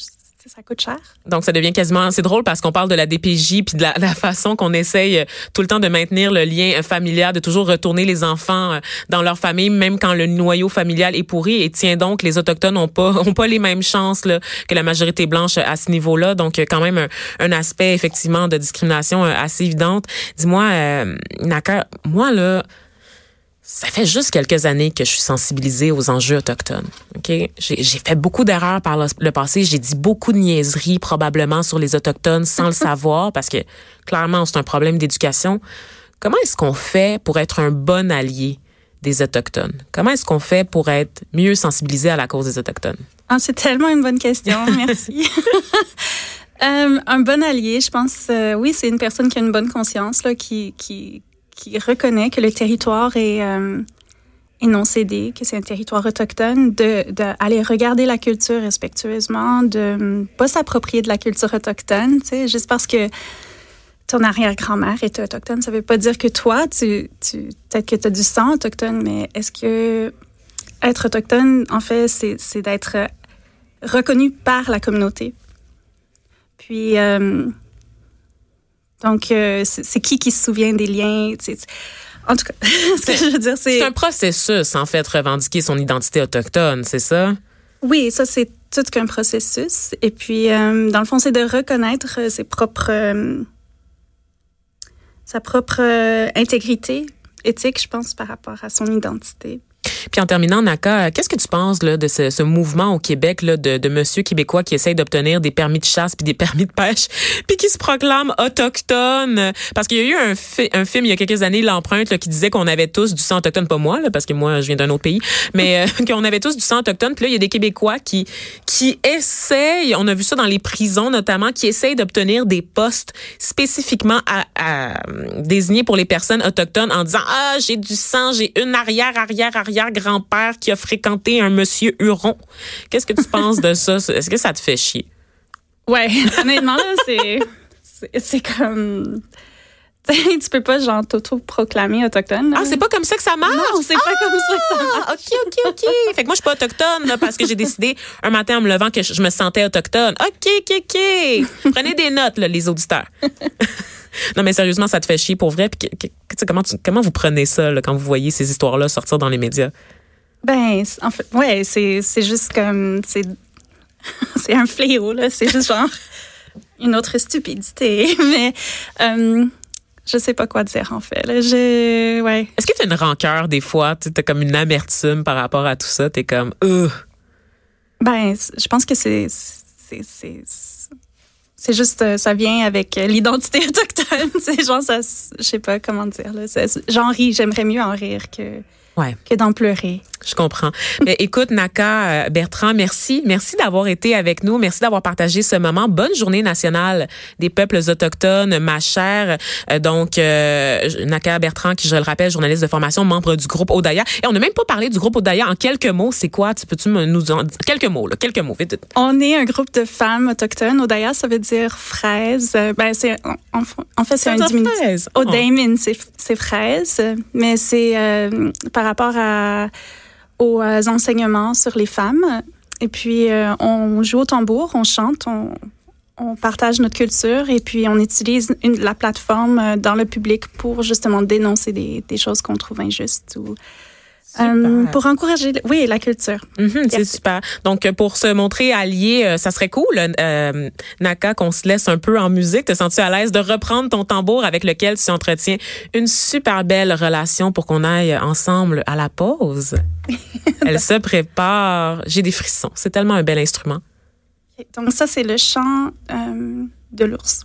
Donc, ça devient quasiment, c'est drôle parce qu'on parle de la DPJ puis de la, façon qu'on essaye euh, tout le temps de maintenir le lien euh, familial, de toujours retourner les enfants euh, dans leur famille, même quand le noyau familial est pourri. Et tiens donc, les autochtones ont pas ont pas les mêmes chances là, que la majorité blanche à ce niveau-là. Donc, quand même un, un, aspect effectivement de discrimination assez évidente. Dis-moi, euh, Naka, moi là ça fait juste quelques années que je suis sensibilisée aux enjeux autochtones. Ok, j'ai fait beaucoup d'erreurs par le, passé. J'ai dit beaucoup de niaiseries probablement sur les autochtones sans le savoir parce que clairement c'est un problème d'éducation. Comment est-ce qu'on fait pour être un bon allié des autochtones? Comment est-ce qu'on fait pour être mieux sensibilisé à la cause des autochtones? Ah, C'est tellement une bonne question. Merci. euh, un bon allié, je pense, euh, oui, c'est une personne qui a une bonne conscience là, qui qui qui reconnaît que le territoire est, euh, non cédé, que c'est un territoire autochtone, de, de regarder la culture respectueusement, de ne pas s'approprier de la culture autochtone, tu sais, juste parce que ton arrière-grand-mère était autochtone, ça veut pas dire que toi, tu, tu peut-être que tu as du sang autochtone, mais est-ce que être autochtone, en fait, c'est d'être reconnu par la communauté? Puis, euh, donc, euh, c'est qui qui se souvient des liens? En tout cas, ce que je veux dire, c'est... C'est un processus, en fait, revendiquer son identité autochtone, c'est ça? Oui, ça, c'est tout qu'un processus. Et puis, euh, dans le fond, c'est de reconnaître euh, ses propres... sa propre intégrité éthique, je pense, par rapport à son identité. Puis en terminant, Naka, qu'est-ce que tu penses là, de ce, mouvement au Québec là, de, de monsieur québécois qui essaye d'obtenir des permis de chasse puis des permis de pêche, puis qui se proclame autochtone? Parce qu'il y a eu un, un film il y a quelques années, L'empreinte, qui disait qu'on avait tous du sang autochtone, pas moi, là, parce que moi, je viens d'un autre pays, mais euh, qu'on avait tous du sang autochtone. Puis là, il y a des Québécois qui, qui essayent, on a vu ça dans les prisons notamment, qui essayent d'obtenir des postes spécifiquement à, à, désignés pour les personnes autochtones en disant, ah, j'ai du sang, j'ai une arrière, arrière, arrière grand-père qui a fréquenté un monsieur Huron. Qu'est-ce que tu penses de ça? Est-ce que ça te fait chier? Ouais, honnêtement, là, c'est, c'est comme tu peux pas genre t'auto-proclamer autochtone. Ah, c'est pas comme ça que ça marche? Non, c'est pas comme ça que ça ah, marche. OK, OK, OK. fait que moi, je suis pas autochtone là, parce que j'ai décidé un matin en me levant que je me sentais autochtone. OK, OK, OK. Prenez des notes, là, les auditeurs. non, mais sérieusement, ça te fait chier pour vrai. Puis, comment, comment vous prenez ça là, quand vous voyez ces histoires-là sortir dans les médias? Ben, en fait, ouais, c'est, c'est juste comme. C'est, c'est un fléau, là. C'est juste genre une autre stupidité. Mais. Euh, je sais pas quoi dire en fait. Là, ouais. Est-ce que tu as une rancœur des fois? Tu as comme une amertume par rapport à tout ça? Tu es comme, euh. Ben, je pense que c'est c'est juste, euh, ça vient avec euh, l'identité autochtone. C'est genre, ça, je sais pas comment dire. J'en ris, j'aimerais mieux en rire que, ouais. que d'en pleurer. Je comprends. Mais écoute, Naka euh, Bertrand, merci. Merci d'avoir été avec nous. Merci d'avoir partagé ce moment. Bonne journée nationale des peuples autochtones, ma chère. Euh, donc, euh, Naka Bertrand, qui, je le rappelle, journaliste de formation, membre du groupe Odaya. Et on n'a même pas parlé du groupe Odaya en quelques mots. C'est quoi? Peux-tu nous en quelques mots, là, quelques mots, vite. On est un groupe de femmes autochtones. Odaya, ça veut dire fraise. Ben, c'est, en, fait, c'est un diminutif. Odaimin, c'est fraise. Mais c'est par rapport à aux euh, enseignements sur les femmes. Et puis, euh, on joue au tambour, on chante, on, partage notre culture et puis on utilise la plateforme euh, dans le public pour justement dénoncer des, choses qu'on trouve injustes euh, pour encourager, oui, la culture. Mm-hmm, c'est super. Donc, pour se montrer allié, euh, ça serait cool, euh, Naka, qu'on se laisse un peu en musique. Te sens-tu à l'aise de reprendre ton tambour avec lequel tu entretiens une super belle relation pour qu'on aille ensemble à la pause? Elle se prépare. J'ai des frissons. C'est tellement un bel instrument. Donc, ça, c'est le chant de l'ours.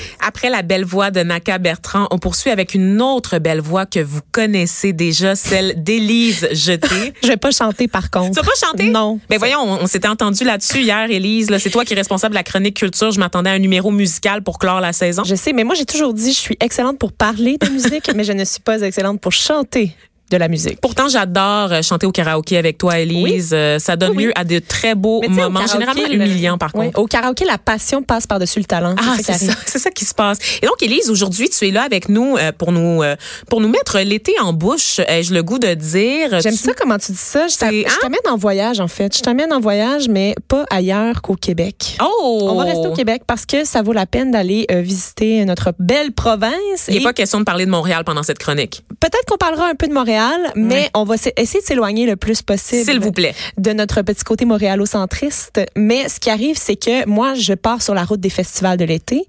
Après la belle voix de Naka Bertrand, on poursuit avec une autre belle voix que vous connaissez déjà, celle d'Élise Jeté. Je vais pas chanter par contre. Tu vas pas chanter? Non. Ben voyons, on, on s'était entendu là-dessus hier, Élise. Là, c'est toi qui es responsable de la chronique culture. Je m'attendais à un numéro musical pour clore la saison. Je sais, mais moi j'ai toujours dit je suis excellente pour parler de musique, mais je ne suis pas excellente pour chanter de la musique. Pourtant, j'adore euh, chanter au karaoké avec toi, Élise. Euh, Ça donne Oui, oui. lieu à de très beaux moments, karaoké, généralement le- humiliants par Oui, contre. Au karaoké, la passion passe par-dessus le talent. Ah, c'est ça, c'est ça qui se passe. Et donc, Élise, aujourd'hui, tu es là avec nous euh, pour nous pour nous mettre l'été en bouche. Ai-je le goût de dire? J'aime Tu- ça comment tu dis ça. Je hein? t'amène en voyage, en fait. Je t'amène en voyage, mais pas ailleurs qu'au Québec. Oh, On va rester au Québec parce que ça vaut la peine d'aller visiter notre belle province. Il n'est Et pas question de parler de Montréal pendant cette chronique, Peut-être qu'on parlera un peu de Montréal, mais on va essayer de s'éloigner le plus possible. s'il vous plaît. de notre petit côté montréalocentriste. Mais ce qui arrive, c'est que moi, je pars sur la route des festivals de l'été.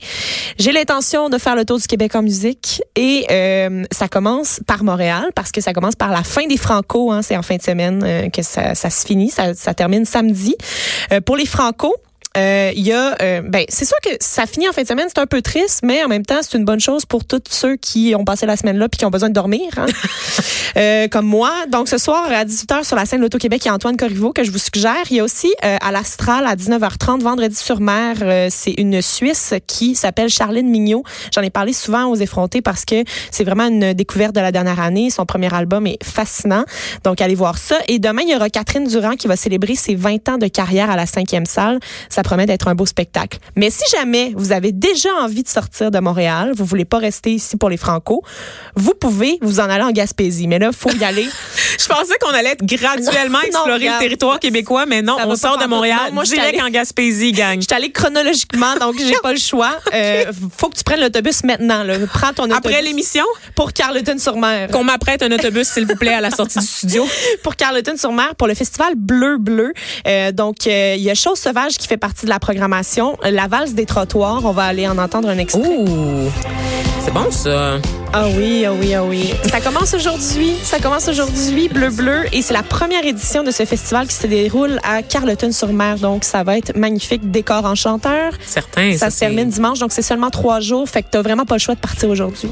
J'ai l'intention de faire le tour du Québec en musique et euh, ça commence par Montréal parce que ça commence par la fin des Franco. Hein, c'est en fin de semaine euh, que ça, ça se finit. Ça, ça termine samedi. Euh, pour les Franco, euh, il y a, euh, ben, c'est sûr que ça finit en fin de semaine, c'est un peu triste, mais en même temps, c'est une bonne chose pour tous ceux qui ont passé la semaine là puis qui ont besoin de dormir, hein. Euh, comme moi. Donc, ce soir, à 18h, sur la scène L'Auto-Québec, il y a Antoine Corriveau que je vous suggère. Il y a aussi euh, à l'Astral, à 19h30, vendredi sur mer, euh, c'est une Suisse qui s'appelle Charline Mignot. J'en ai parlé souvent aux effrontés parce que c'est vraiment une découverte de la dernière année. Son premier album est fascinant. Donc, allez voir ça. Et demain, il y aura Catherine Durand qui va célébrer ses 20 ans de carrière à la cinquième salle. Ça promet d'être un beau spectacle. Mais si jamais vous avez déjà envie de sortir de Montréal, vous voulez pas rester ici pour les Franco, vous pouvez vous en aller en Gaspésie. Mais là, faut y aller. Je pensais qu'on allait graduellement Non, non, explorer regarde. le territoire québécois, mais non, on sort de. Montréal, Non, moi, je suis direct allée- en Gaspésie, gang. Je suis allée chronologiquement, donc j'ai pas le choix. Euh, faut que tu prennes l'autobus maintenant. Là. Prends ton autobus Après l'émission, pour Carleton-sur-Mer. qu'on m'apprête un autobus, s'il vous plaît, à la sortie du studio. pour Carleton-sur-Mer pour le festival Bleu Bleu. Euh, donc euh, il y a Chose sauvage qui fait partie de la programmation. La valse des trottoirs, on va aller en entendre un extrait. Ouh, c'est bon ça. Ah oui, ah oui, ah oui. Ça commence aujourd'hui. Ça commence aujourd'hui, Bleu Bleu. Et c'est la première édition de ce festival qui se déroule à Carleton-sur-Mer. Donc, ça va être magnifique. Décor enchanteur. Certain. Ça se c'est- termine dimanche, donc c'est seulement trois jours. Fait que t'as vraiment pas le choix de partir aujourd'hui.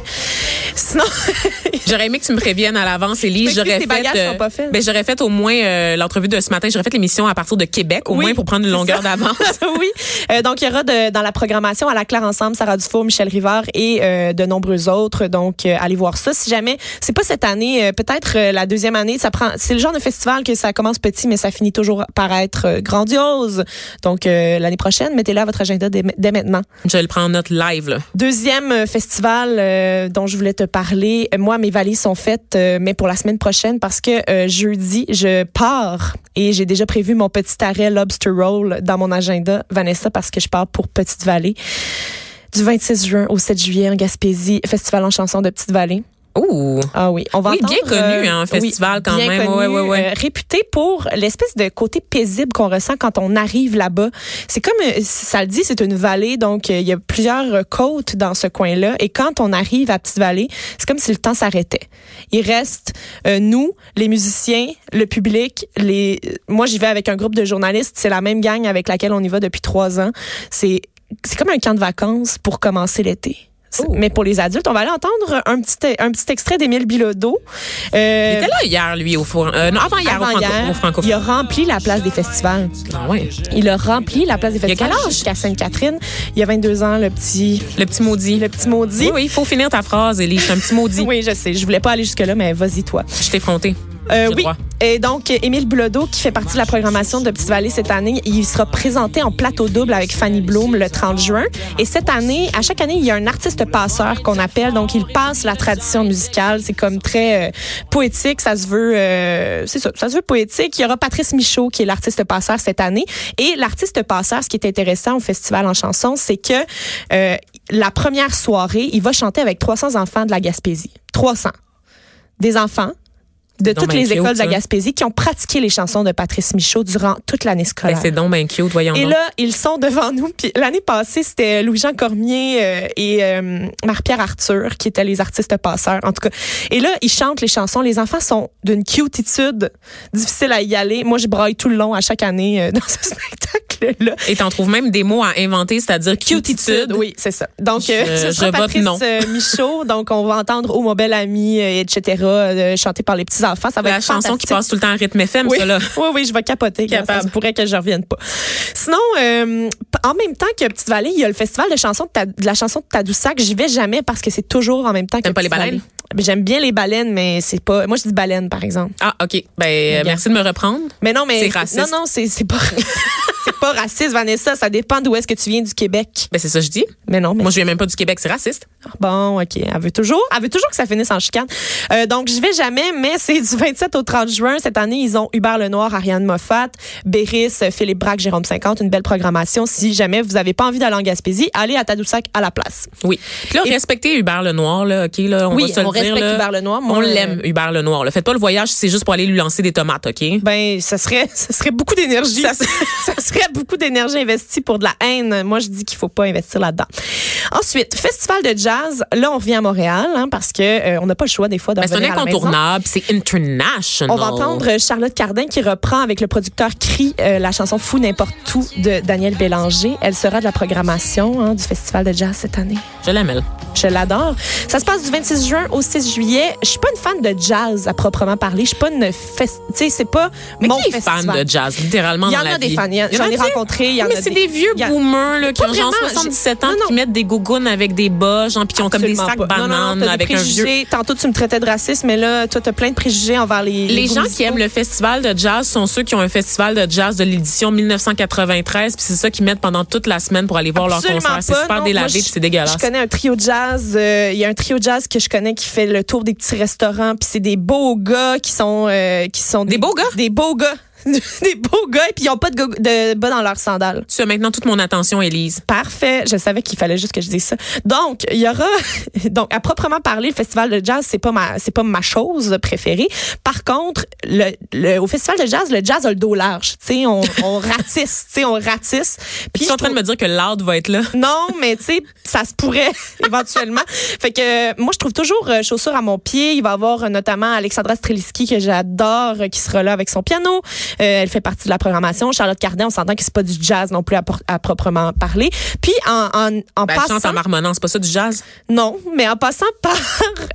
Sinon, J'aurais aimé que tu me préviennes à l'avance, m'excuse, J'aurais tes fait, faits. ben, j'aurais fait au moins euh, l'entrevue de ce matin. J'aurais fait l'émission à partir de Québec, au Oui, moins pour prendre une longueur ça. d'avance. oui. Euh, donc, il y aura de- dans la programmation à la Claire Ensemble, Sarah Dufour, Michel Rivard et euh, de nombreux autres. Donc, euh, allez voir ça. Si jamais, c'est pas cette année, euh, peut-être euh, la deuxième année, ça prend. C'est le genre de festival que ça commence petit, mais ça finit toujours par être grandiose. Donc, l'année prochaine, mettez-le à votre agenda dès, dès maintenant. Je le prends en note live, là. Deuxième festival dont je voulais te parler. Moi, mes valises sont faites, mais pour la semaine prochaine parce que jeudi, je pars et j'ai déjà prévu mon petit arrêt Lobster Roll dans mon agenda, Vanessa, parce que je pars pour Petite Vallée. Du 26 juin au 7 juillet en Gaspésie, festival en chanson de Petite Vallée. Ouh. Ah oui, on va Oui, entendre, bien connu, hein, un oui, festival quand bien même. connu, Ouais, ouais, ouais. euh, réputé pour l'espèce de côté paisible qu'on ressent quand on arrive là-bas. C'est comme, euh, ça le dit, c'est une vallée, donc euh, il y a plusieurs euh, côtes dans ce coin-là. Et quand on arrive à Petite-Vallée, c'est comme si le temps s'arrêtait. Il reste euh, nous, les musiciens, le public. Les, moi, j'y vais avec un groupe de journalistes. C'est la même gang avec laquelle on y va depuis trois ans. C'est c'est comme un camp de vacances pour commencer l'été. Oh. Mais pour les adultes, on va aller entendre un petit, un petit extrait d'Émile Bilodeau. Il Euh, était là hier, lui, au four. Euh, non, avant hier, au, Franco, hier, au il a rempli la place des festivals. Ah ouais. Il a rempli la place des festivals jusqu'à Sainte-Catherine. Il y a 22 ans, le petit, Le petit maudit. le petit maudit. Oui, oui, il faut finir ta phrase, Élise. C'est un petit maudit. Oui, je sais. Je voulais pas aller jusque-là, mais vas-y, toi. Je t'ai fronté. Euh, oui. droit. Et donc, Émile Bilodeau, qui fait partie de la programmation de Petite Vallée cette année, il sera présenté en plateau double avec Fanny Bloom le 30 juin. Et cette année, à chaque année, il y a un artiste passeur qu'on appelle. Donc, il passe la tradition musicale. C'est comme très euh, poétique. Ça se veut, euh, c'est ça, ça se veut poétique. Il y aura Patrice Michaud, qui est l'artiste passeur cette année. Et l'artiste passeur, ce qui est intéressant au festival en chanson, c'est que euh, la première soirée, il va chanter avec 300 enfants de la Gaspésie. 300. Des enfants de toutes les cute, écoles de la. Gaspésie qui ont pratiqué les chansons de Patrice Michaud durant toute l'année Ben, scolaire. c'est donc bien cute, voyons Et donc. là, ils sont devant nous. Puis l'année passée, c'était Louis-Jean Cormier euh, et euh, Marie-Pierre Arthur qui étaient les artistes passeurs, en tout cas. Et là, ils chantent les chansons. Les enfants sont d'une cutitude difficile à y aller. Moi, je braille tout le long à chaque année euh, dans ce spectacle-là. Et t'en trouves même des mots à inventer, c'est-à-dire cutitude. Oui, c'est ça. Donc, Je- euh, ce je sera vote Patrice non. euh, Michaud. Donc, on va entendre Oh mon bel ami, euh, etc., chanté par les petits-enfants. Ça va La être chanson qui passe tout le temps en rythme FM, Oui. ça, là. oui, oui, je vais capoter. Capable. Ça pourrait que je revienne pas. Sinon, euh, en même temps que Petite Vallée, il y a le festival de chansons de, Ta- de la chanson de Tadoussac. J'y vais jamais parce que c'est toujours en même temps que T'aimes pas les baleines? J'aime bien les baleines, mais c'est pas. Moi, je dis baleine, par exemple. Ah, OK. Ben, merci de me reprendre. Mais non, mais C'est raciste. non, non, c'est pas. c'est pas raciste, Vanessa. Ça dépend d'où est-ce que tu viens du Québec. Ben, c'est ça que je dis. Mais non, mais Moi, je viens même pas du Québec, c'est raciste. Bon, OK. Elle veut toujours, elle veut toujours que ça finisse en chicane. Euh, donc, je vais jamais, mais c'est du 27 au 30 juin. Cette année, ils ont Hubert Lenoir, Ariane Moffat, Béris, Philippe Braque, Jérôme 50. Une belle programmation. Si jamais vous avez pas envie d'aller en Gaspésie, allez à Tadoussac à la place. Oui. Puis là, Et- respectez Hubert Lenoir, là, OK, là, on oui, va se le on dire, respecte là. Hubert Lenoir. Moi, on euh, l'aime, Hubert Lenoir. Là. Faites pas le voyage si c'est juste pour aller lui lancer des tomates, OK? Ben, ça serait, ça serait beaucoup d'énergie. Ça- Ça, serait beaucoup d'énergie investie pour de la haine. Moi, je dis qu'il faut pas investir là-dedans. Ensuite, festival de jazz. Là, on revient à Montréal, hein, parce que euh, on n'a pas le choix des fois de c'est un revenir à la maison. incontournable, c'est international. On va entendre Charlotte Cardin qui reprend avec le producteur Cri euh, la chanson Fou n'importe où de Daniel Bélanger. Elle sera de la programmation hein, du Festival de jazz cette année. Je l'aime, elle. Je l'adore. Ça se passe du 26 juin au 6 juillet. Je suis pas une fan de jazz à proprement parler. Je suis pas une fest... tu sais, c'est pas Mais mon qui est festival. fan de jazz, littéralement, dans la a des vie? fans. Il y en- Il y en J'en ai rencontré. Il y en mais a c'est des vieux a- boomers là, qui ont genre vraiment, 77 ans, non, qui mettent des gougounes avec des bas, qui ont comme des Absolument sacs pas. Non, non, bananes des avec un vieux... Tantôt, tu me traitais de raciste, mais là, toi, t'as plein de préjugés envers les Les gens qui aiment le festival de jazz sont ceux qui ont un festival de jazz de l'édition 1993, puis c'est ça qu'ils mettent pendant toute la semaine pour aller voir leur Absolument concert. C'est pas, super délavé, puis je- c'est dégueulasse. Je connais un trio de jazz. euh, Il y a un trio de jazz que je connais qui fait le tour des petits restaurants. Puis c'est des beaux gars qui sont euh, qui sont Des beaux gars? Des beaux gars. des beaux gars et puis ils ont pas de, bas dans leurs sandales. Tu as maintenant toute mon attention, Élise. Parfait. Je savais qu'il fallait juste que je dise ça. Donc, il y aura, donc, à proprement parler, le festival de jazz, c'est pas ma, c'est pas ma chose préférée. Par contre, le, le- au festival de jazz, le jazz a le dos large. Tu sais, on, on ratisse, tu sais, on ratisse. Puis tu es en train de me dire que Loud va être là. Non, mais tu sais, ça se pourrait éventuellement. Fait que euh, moi, je trouve toujours euh, chaussures à mon pied. Il va y avoir euh, notamment Alexandra Streliski que j'adore, qui sera là avec son piano. Euh, elle fait partie de la programmation. Charlotte Cardin, on s'entend que c'est pas du jazz non plus à, proprement parler. Puis en, en, en Ben, elle chante passant, en marmonnant, c'est pas ça du jazz? non, mais en passant par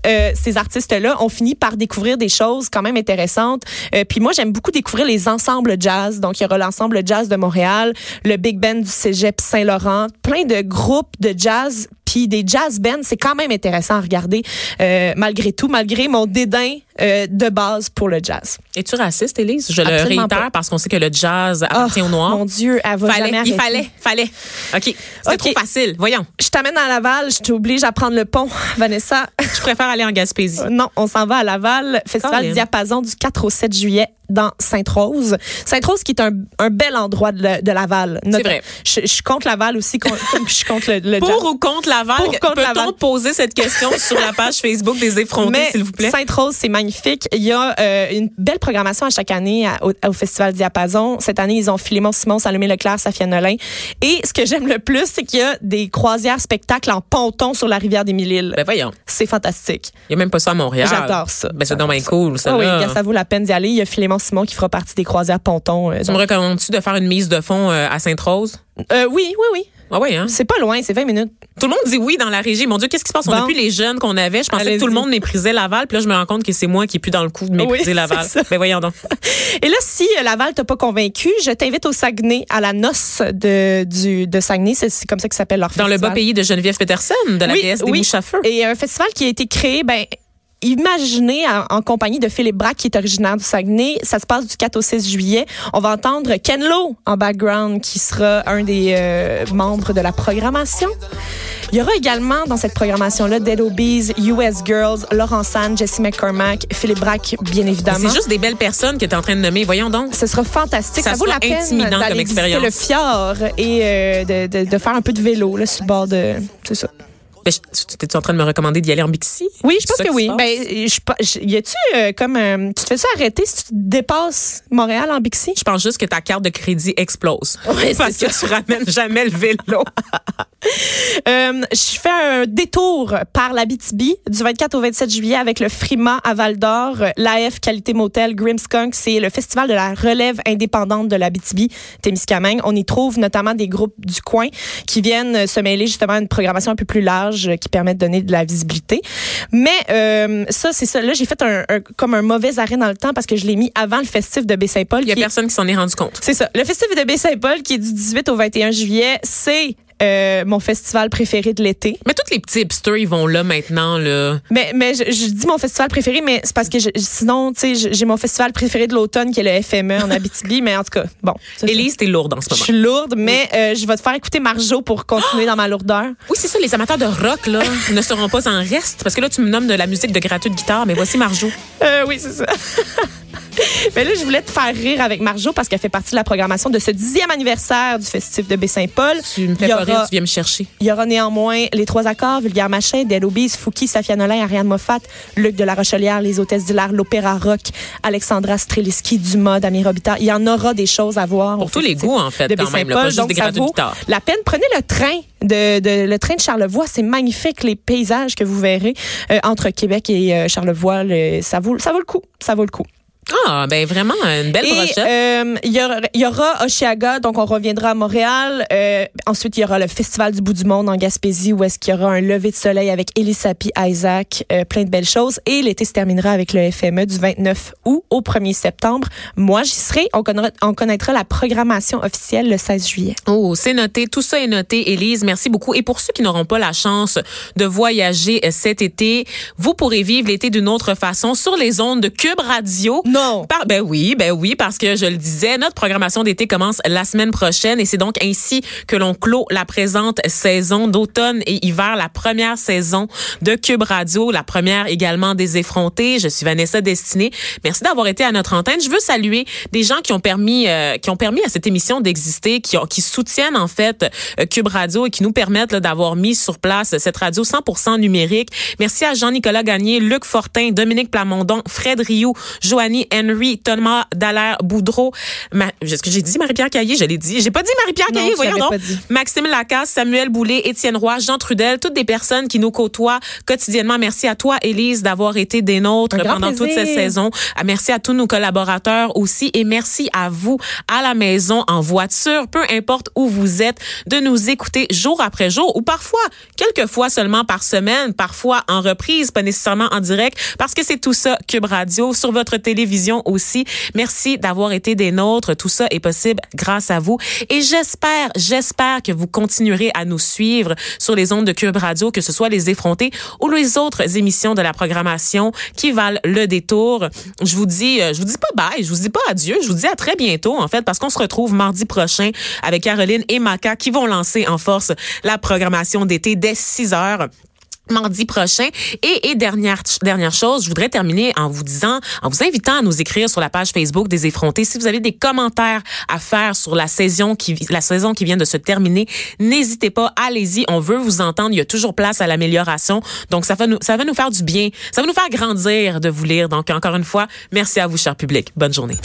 euh, ces artistes-là, on finit par découvrir des choses quand même intéressantes. Euh, puis moi, j'aime beaucoup découvrir les ensembles jazz. Donc, il y aura l'ensemble jazz de Montréal, le Big Band du Cégep Saint-Laurent, plein de groupes de jazz. Puis des jazz bands, c'est quand même intéressant à regarder euh, malgré tout, malgré mon dédain euh, de base pour le jazz. Es-tu raciste, Élise? Je Absolument le réitère pas. parce qu'on sait que le jazz appartient Oh, aux Noirs. Mon Dieu, elle va Fallait, jamais il fallait, fallait. OK. C'est trop facile. Voyons. Je t'amène à Laval, je t'oblige à prendre le pont, Vanessa. Je préfère aller en Gaspésie. Non, on s'en va à Laval, Festival Colin. Diapason du 4 au 7 juillet dans Sainte-Rose. Sainte-Rose qui est un, un bel endroit de, de Laval. Not- vrai. Je, je suis contre Laval aussi, comme je contre le, le Pour jazz. ou contre Laval? Peut-on poser cette question sur la page Facebook des effrontés, s'il vous plaît? Sainte-Rose, c'est magnifique. Il y a euh, une belle programmation à chaque année à- au, au Festival Diapason. Cette année, ils ont Philémon Simon, Salomé Leclerc, Safia Nolin. Et ce que j'aime le plus, c'est qu'il y a des croisières spectacles en ponton sur la rivière des Mille-Îles. Ben voyons. C'est fantastique. Il n'y a même pas ça à Montréal. J'adore ça. Ben c'est bien cool, ça. Ah oui, là. ça vaut la peine d'y aller. Il y a Philémon Simon qui fera partie des croisières pontons. euh, Tu me recommandes-tu de faire une mise de fond euh, à Sainte-Rose? Euh, oui, oui, oui. Ah oui, hein? C'est pas loin, c'est 20 minutes. Tout le monde dit oui dans la régie. Mon Dieu, qu'est-ce qui se passe? On Bon. n'a plus les jeunes qu'on avait. Je pensais que tout le monde méprisait Laval. Puis là, je me rends compte que c'est moi qui est plus dans le coup de mépriser Oui, Laval. ça. Ben voyons donc. Et là, si euh, Laval t'a pas convaincu, je t'invite au Saguenay, à la noce de, du, de Saguenay. C'est comme ça que s'appelle leur Dans le bas pays de Geneviève Peterson, de la Oui, déesse des oui. mouches à feu. Et un festival qui a été créé, ben, Imaginez en, en compagnie de Philippe Braque, qui est originaire du Saguenay. Ça se passe du 4 au 6 juillet. On va entendre Ken Lo en background, qui sera un des euh, membres de la programmation. Il y aura également dans cette programmation-là Dead Obies, US Girls, Laurent San, Jesse McCormack, Philippe Braque, bien évidemment. C'est juste des belles personnes que tu es en train de nommer. Voyons donc. Ce sera fantastique. Ça Ça, vaut la peine d'aller visiter le fjord et euh, de, de, de faire un peu de vélo là, sur le bord de... C'est ça. Ben, je- tu es en train de me recommander d'y aller en Bixi? Oui, je pense que oui. Ben, je, y a-tu euh, comme un- tu te fais ça arrêter si tu dépasses Montréal en Bixi? Je pense juste que ta carte de crédit explose. Oui, parce que tu ramènes jamais le vélo. Euh, je fais un détour par la BTB du 24 au 27 juillet avec le Frima à Val d'Or, l'AF Qualité Motel, Grimskunk. C'est le festival de la relève indépendante de la BTB, Témiscamingue. On y trouve notamment des groupes du coin qui viennent se mêler justement à une programmation un peu plus large qui permet de donner de la visibilité. Mais euh, ça, c'est ça. Là, j'ai fait un, un- comme un mauvais arrêt dans le temps parce que je l'ai mis avant le festif de Baie-Saint-Paul. Il y a qui est- personne qui s'en est rendu compte. c'est ça. Le festival de Baie-Saint-Paul, qui est du 18 au 21 juillet, c'est euh, mon festival préféré de l'été. Mais tous les petits hipsters, ils vont là maintenant, là. Mais, mais je, je dis mon festival préféré, mais c'est parce que je- sinon, tu sais, je- j'ai mon festival préféré de l'automne qui est le FME en Abitibi, mais en tout cas, bon. Élise, t'es lourde en ce Je moment. suis lourde, mais euh, je vais te faire écouter Marjo pour continuer dans ma lourdeur. Oui, c'est ça, les amateurs de rock, là, ne seront pas en reste. Parce que là, tu me nommes de la musique de gratuite guitare, mais voici Marjo. Euh, oui, c'est ça. Mais là, je voulais te faire rire avec Marjo parce qu'elle fait partie de la programmation de ce dixième anniversaire du festif de Baie-Saint-Paul. Tu me fais pas rire, aura- tu viens me chercher. Il y aura néanmoins les trois accords, Vulgaire Machin, Del Obise, Fouki, Safia Nolin, Ariane Moffat, Luc de la Rochelière, Les Hôtesses d'Hilaire, l'Opéra Rock, Alexandra Streliski, Dumas, Dami Robitaille. Il y en aura des choses à voir. Pour tous les goûts, en fait, de quand même, là, pas juste Donc, des ça vaut la peine. Prenez le train de, de- le train de Charlevoix. C'est magnifique, les paysages que vous verrez euh, entre Québec et euh, Charlevoix. Le- ça, vaut, ça vaut le coup. Ça vaut le coup. Ah, ben vraiment, une belle Et brochette. euh, il y, y aura Oshiaga, donc on reviendra à Montréal. Euh, ensuite, il y aura le Festival du bout du monde en Gaspésie, où est-ce qu'il y aura un lever de soleil avec Elisapi Isaac, euh, plein de belles choses. Et l'été se terminera avec le FME du 29 août au 1er septembre. Moi, j'y serai. On connaîtra, on connaîtra la programmation officielle le 16 juillet. Oh, c'est noté. Tout ça est noté. Élise, merci beaucoup. Et pour ceux qui n'auront pas la chance de voyager euh, cet été, vous pourrez vivre l'été d'une autre façon sur les ondes de Cube Radio. Non. Ben oui, ben oui, parce que je le disais, notre programmation d'été commence la semaine prochaine et c'est donc ainsi que l'on clôt la présente saison d'automne et hiver, la première saison de Cube Radio, la première également des effrontés. Je suis Vanessa Destinée. Merci d'avoir été à notre antenne. Je veux saluer des gens qui ont permis, euh, qui ont permis à cette émission d'exister, qui, ont, soutiennent en fait euh, Cube Radio et qui nous permettent d'avoir mis sur place cette radio 100% numérique. Merci à Jean-Nicolas Gagné, Luc Fortin, Dominique Plamondon, Fred Rioux, Joanie Henry, Thomas Dallaire Boudreau. Ma- Est-ce que j'ai dit Marie-Pierre Caillé? Je l'ai dit. J'ai pas dit Marie-Pierre Caillé, voyons donc. Maxime Lacasse, Samuel Boulay, Étienne Roy, Jean Trudel, toutes des personnes qui nous côtoient quotidiennement. Merci à toi, Élise, d'avoir été des nôtres pendant toute cette saison. Ah, Merci à tous nos collaborateurs aussi et merci à vous à la maison, en voiture, peu importe où vous êtes, de nous écouter jour après jour ou parfois, quelques fois seulement par semaine, parfois en reprise, pas nécessairement en direct, parce que c'est tout ça, Cube Radio, sur votre télévision aussi. Merci d'avoir été des nôtres. Tout ça est possible grâce à vous. Et j'espère, j'espère que vous continuerez à nous suivre sur les ondes de Cube Radio, que ce soit les effrontés ou les autres émissions de la programmation qui valent le détour. Je vous dis, euh, je vous dis pas bye, je vous dis pas adieu, je vous dis à très bientôt, en fait, parce qu'on se retrouve mardi prochain avec Caroline et Maca qui vont lancer en force la programmation d'été dès 6 heures mardi prochain. Et, et dernière, dernière chose, je voudrais terminer en vous disant, en vous invitant à nous écrire sur la page Facebook des effrontés. Si vous avez des commentaires à faire sur la saison qui, la saison qui vient de se terminer, n'hésitez pas, allez-y. On veut vous entendre. Il y a toujours place à l'amélioration. Donc, ça va nous, ça va nous faire du bien. Ça va nous faire grandir de vous lire. Donc, encore une fois, merci à vous, cher public. Bonne journée.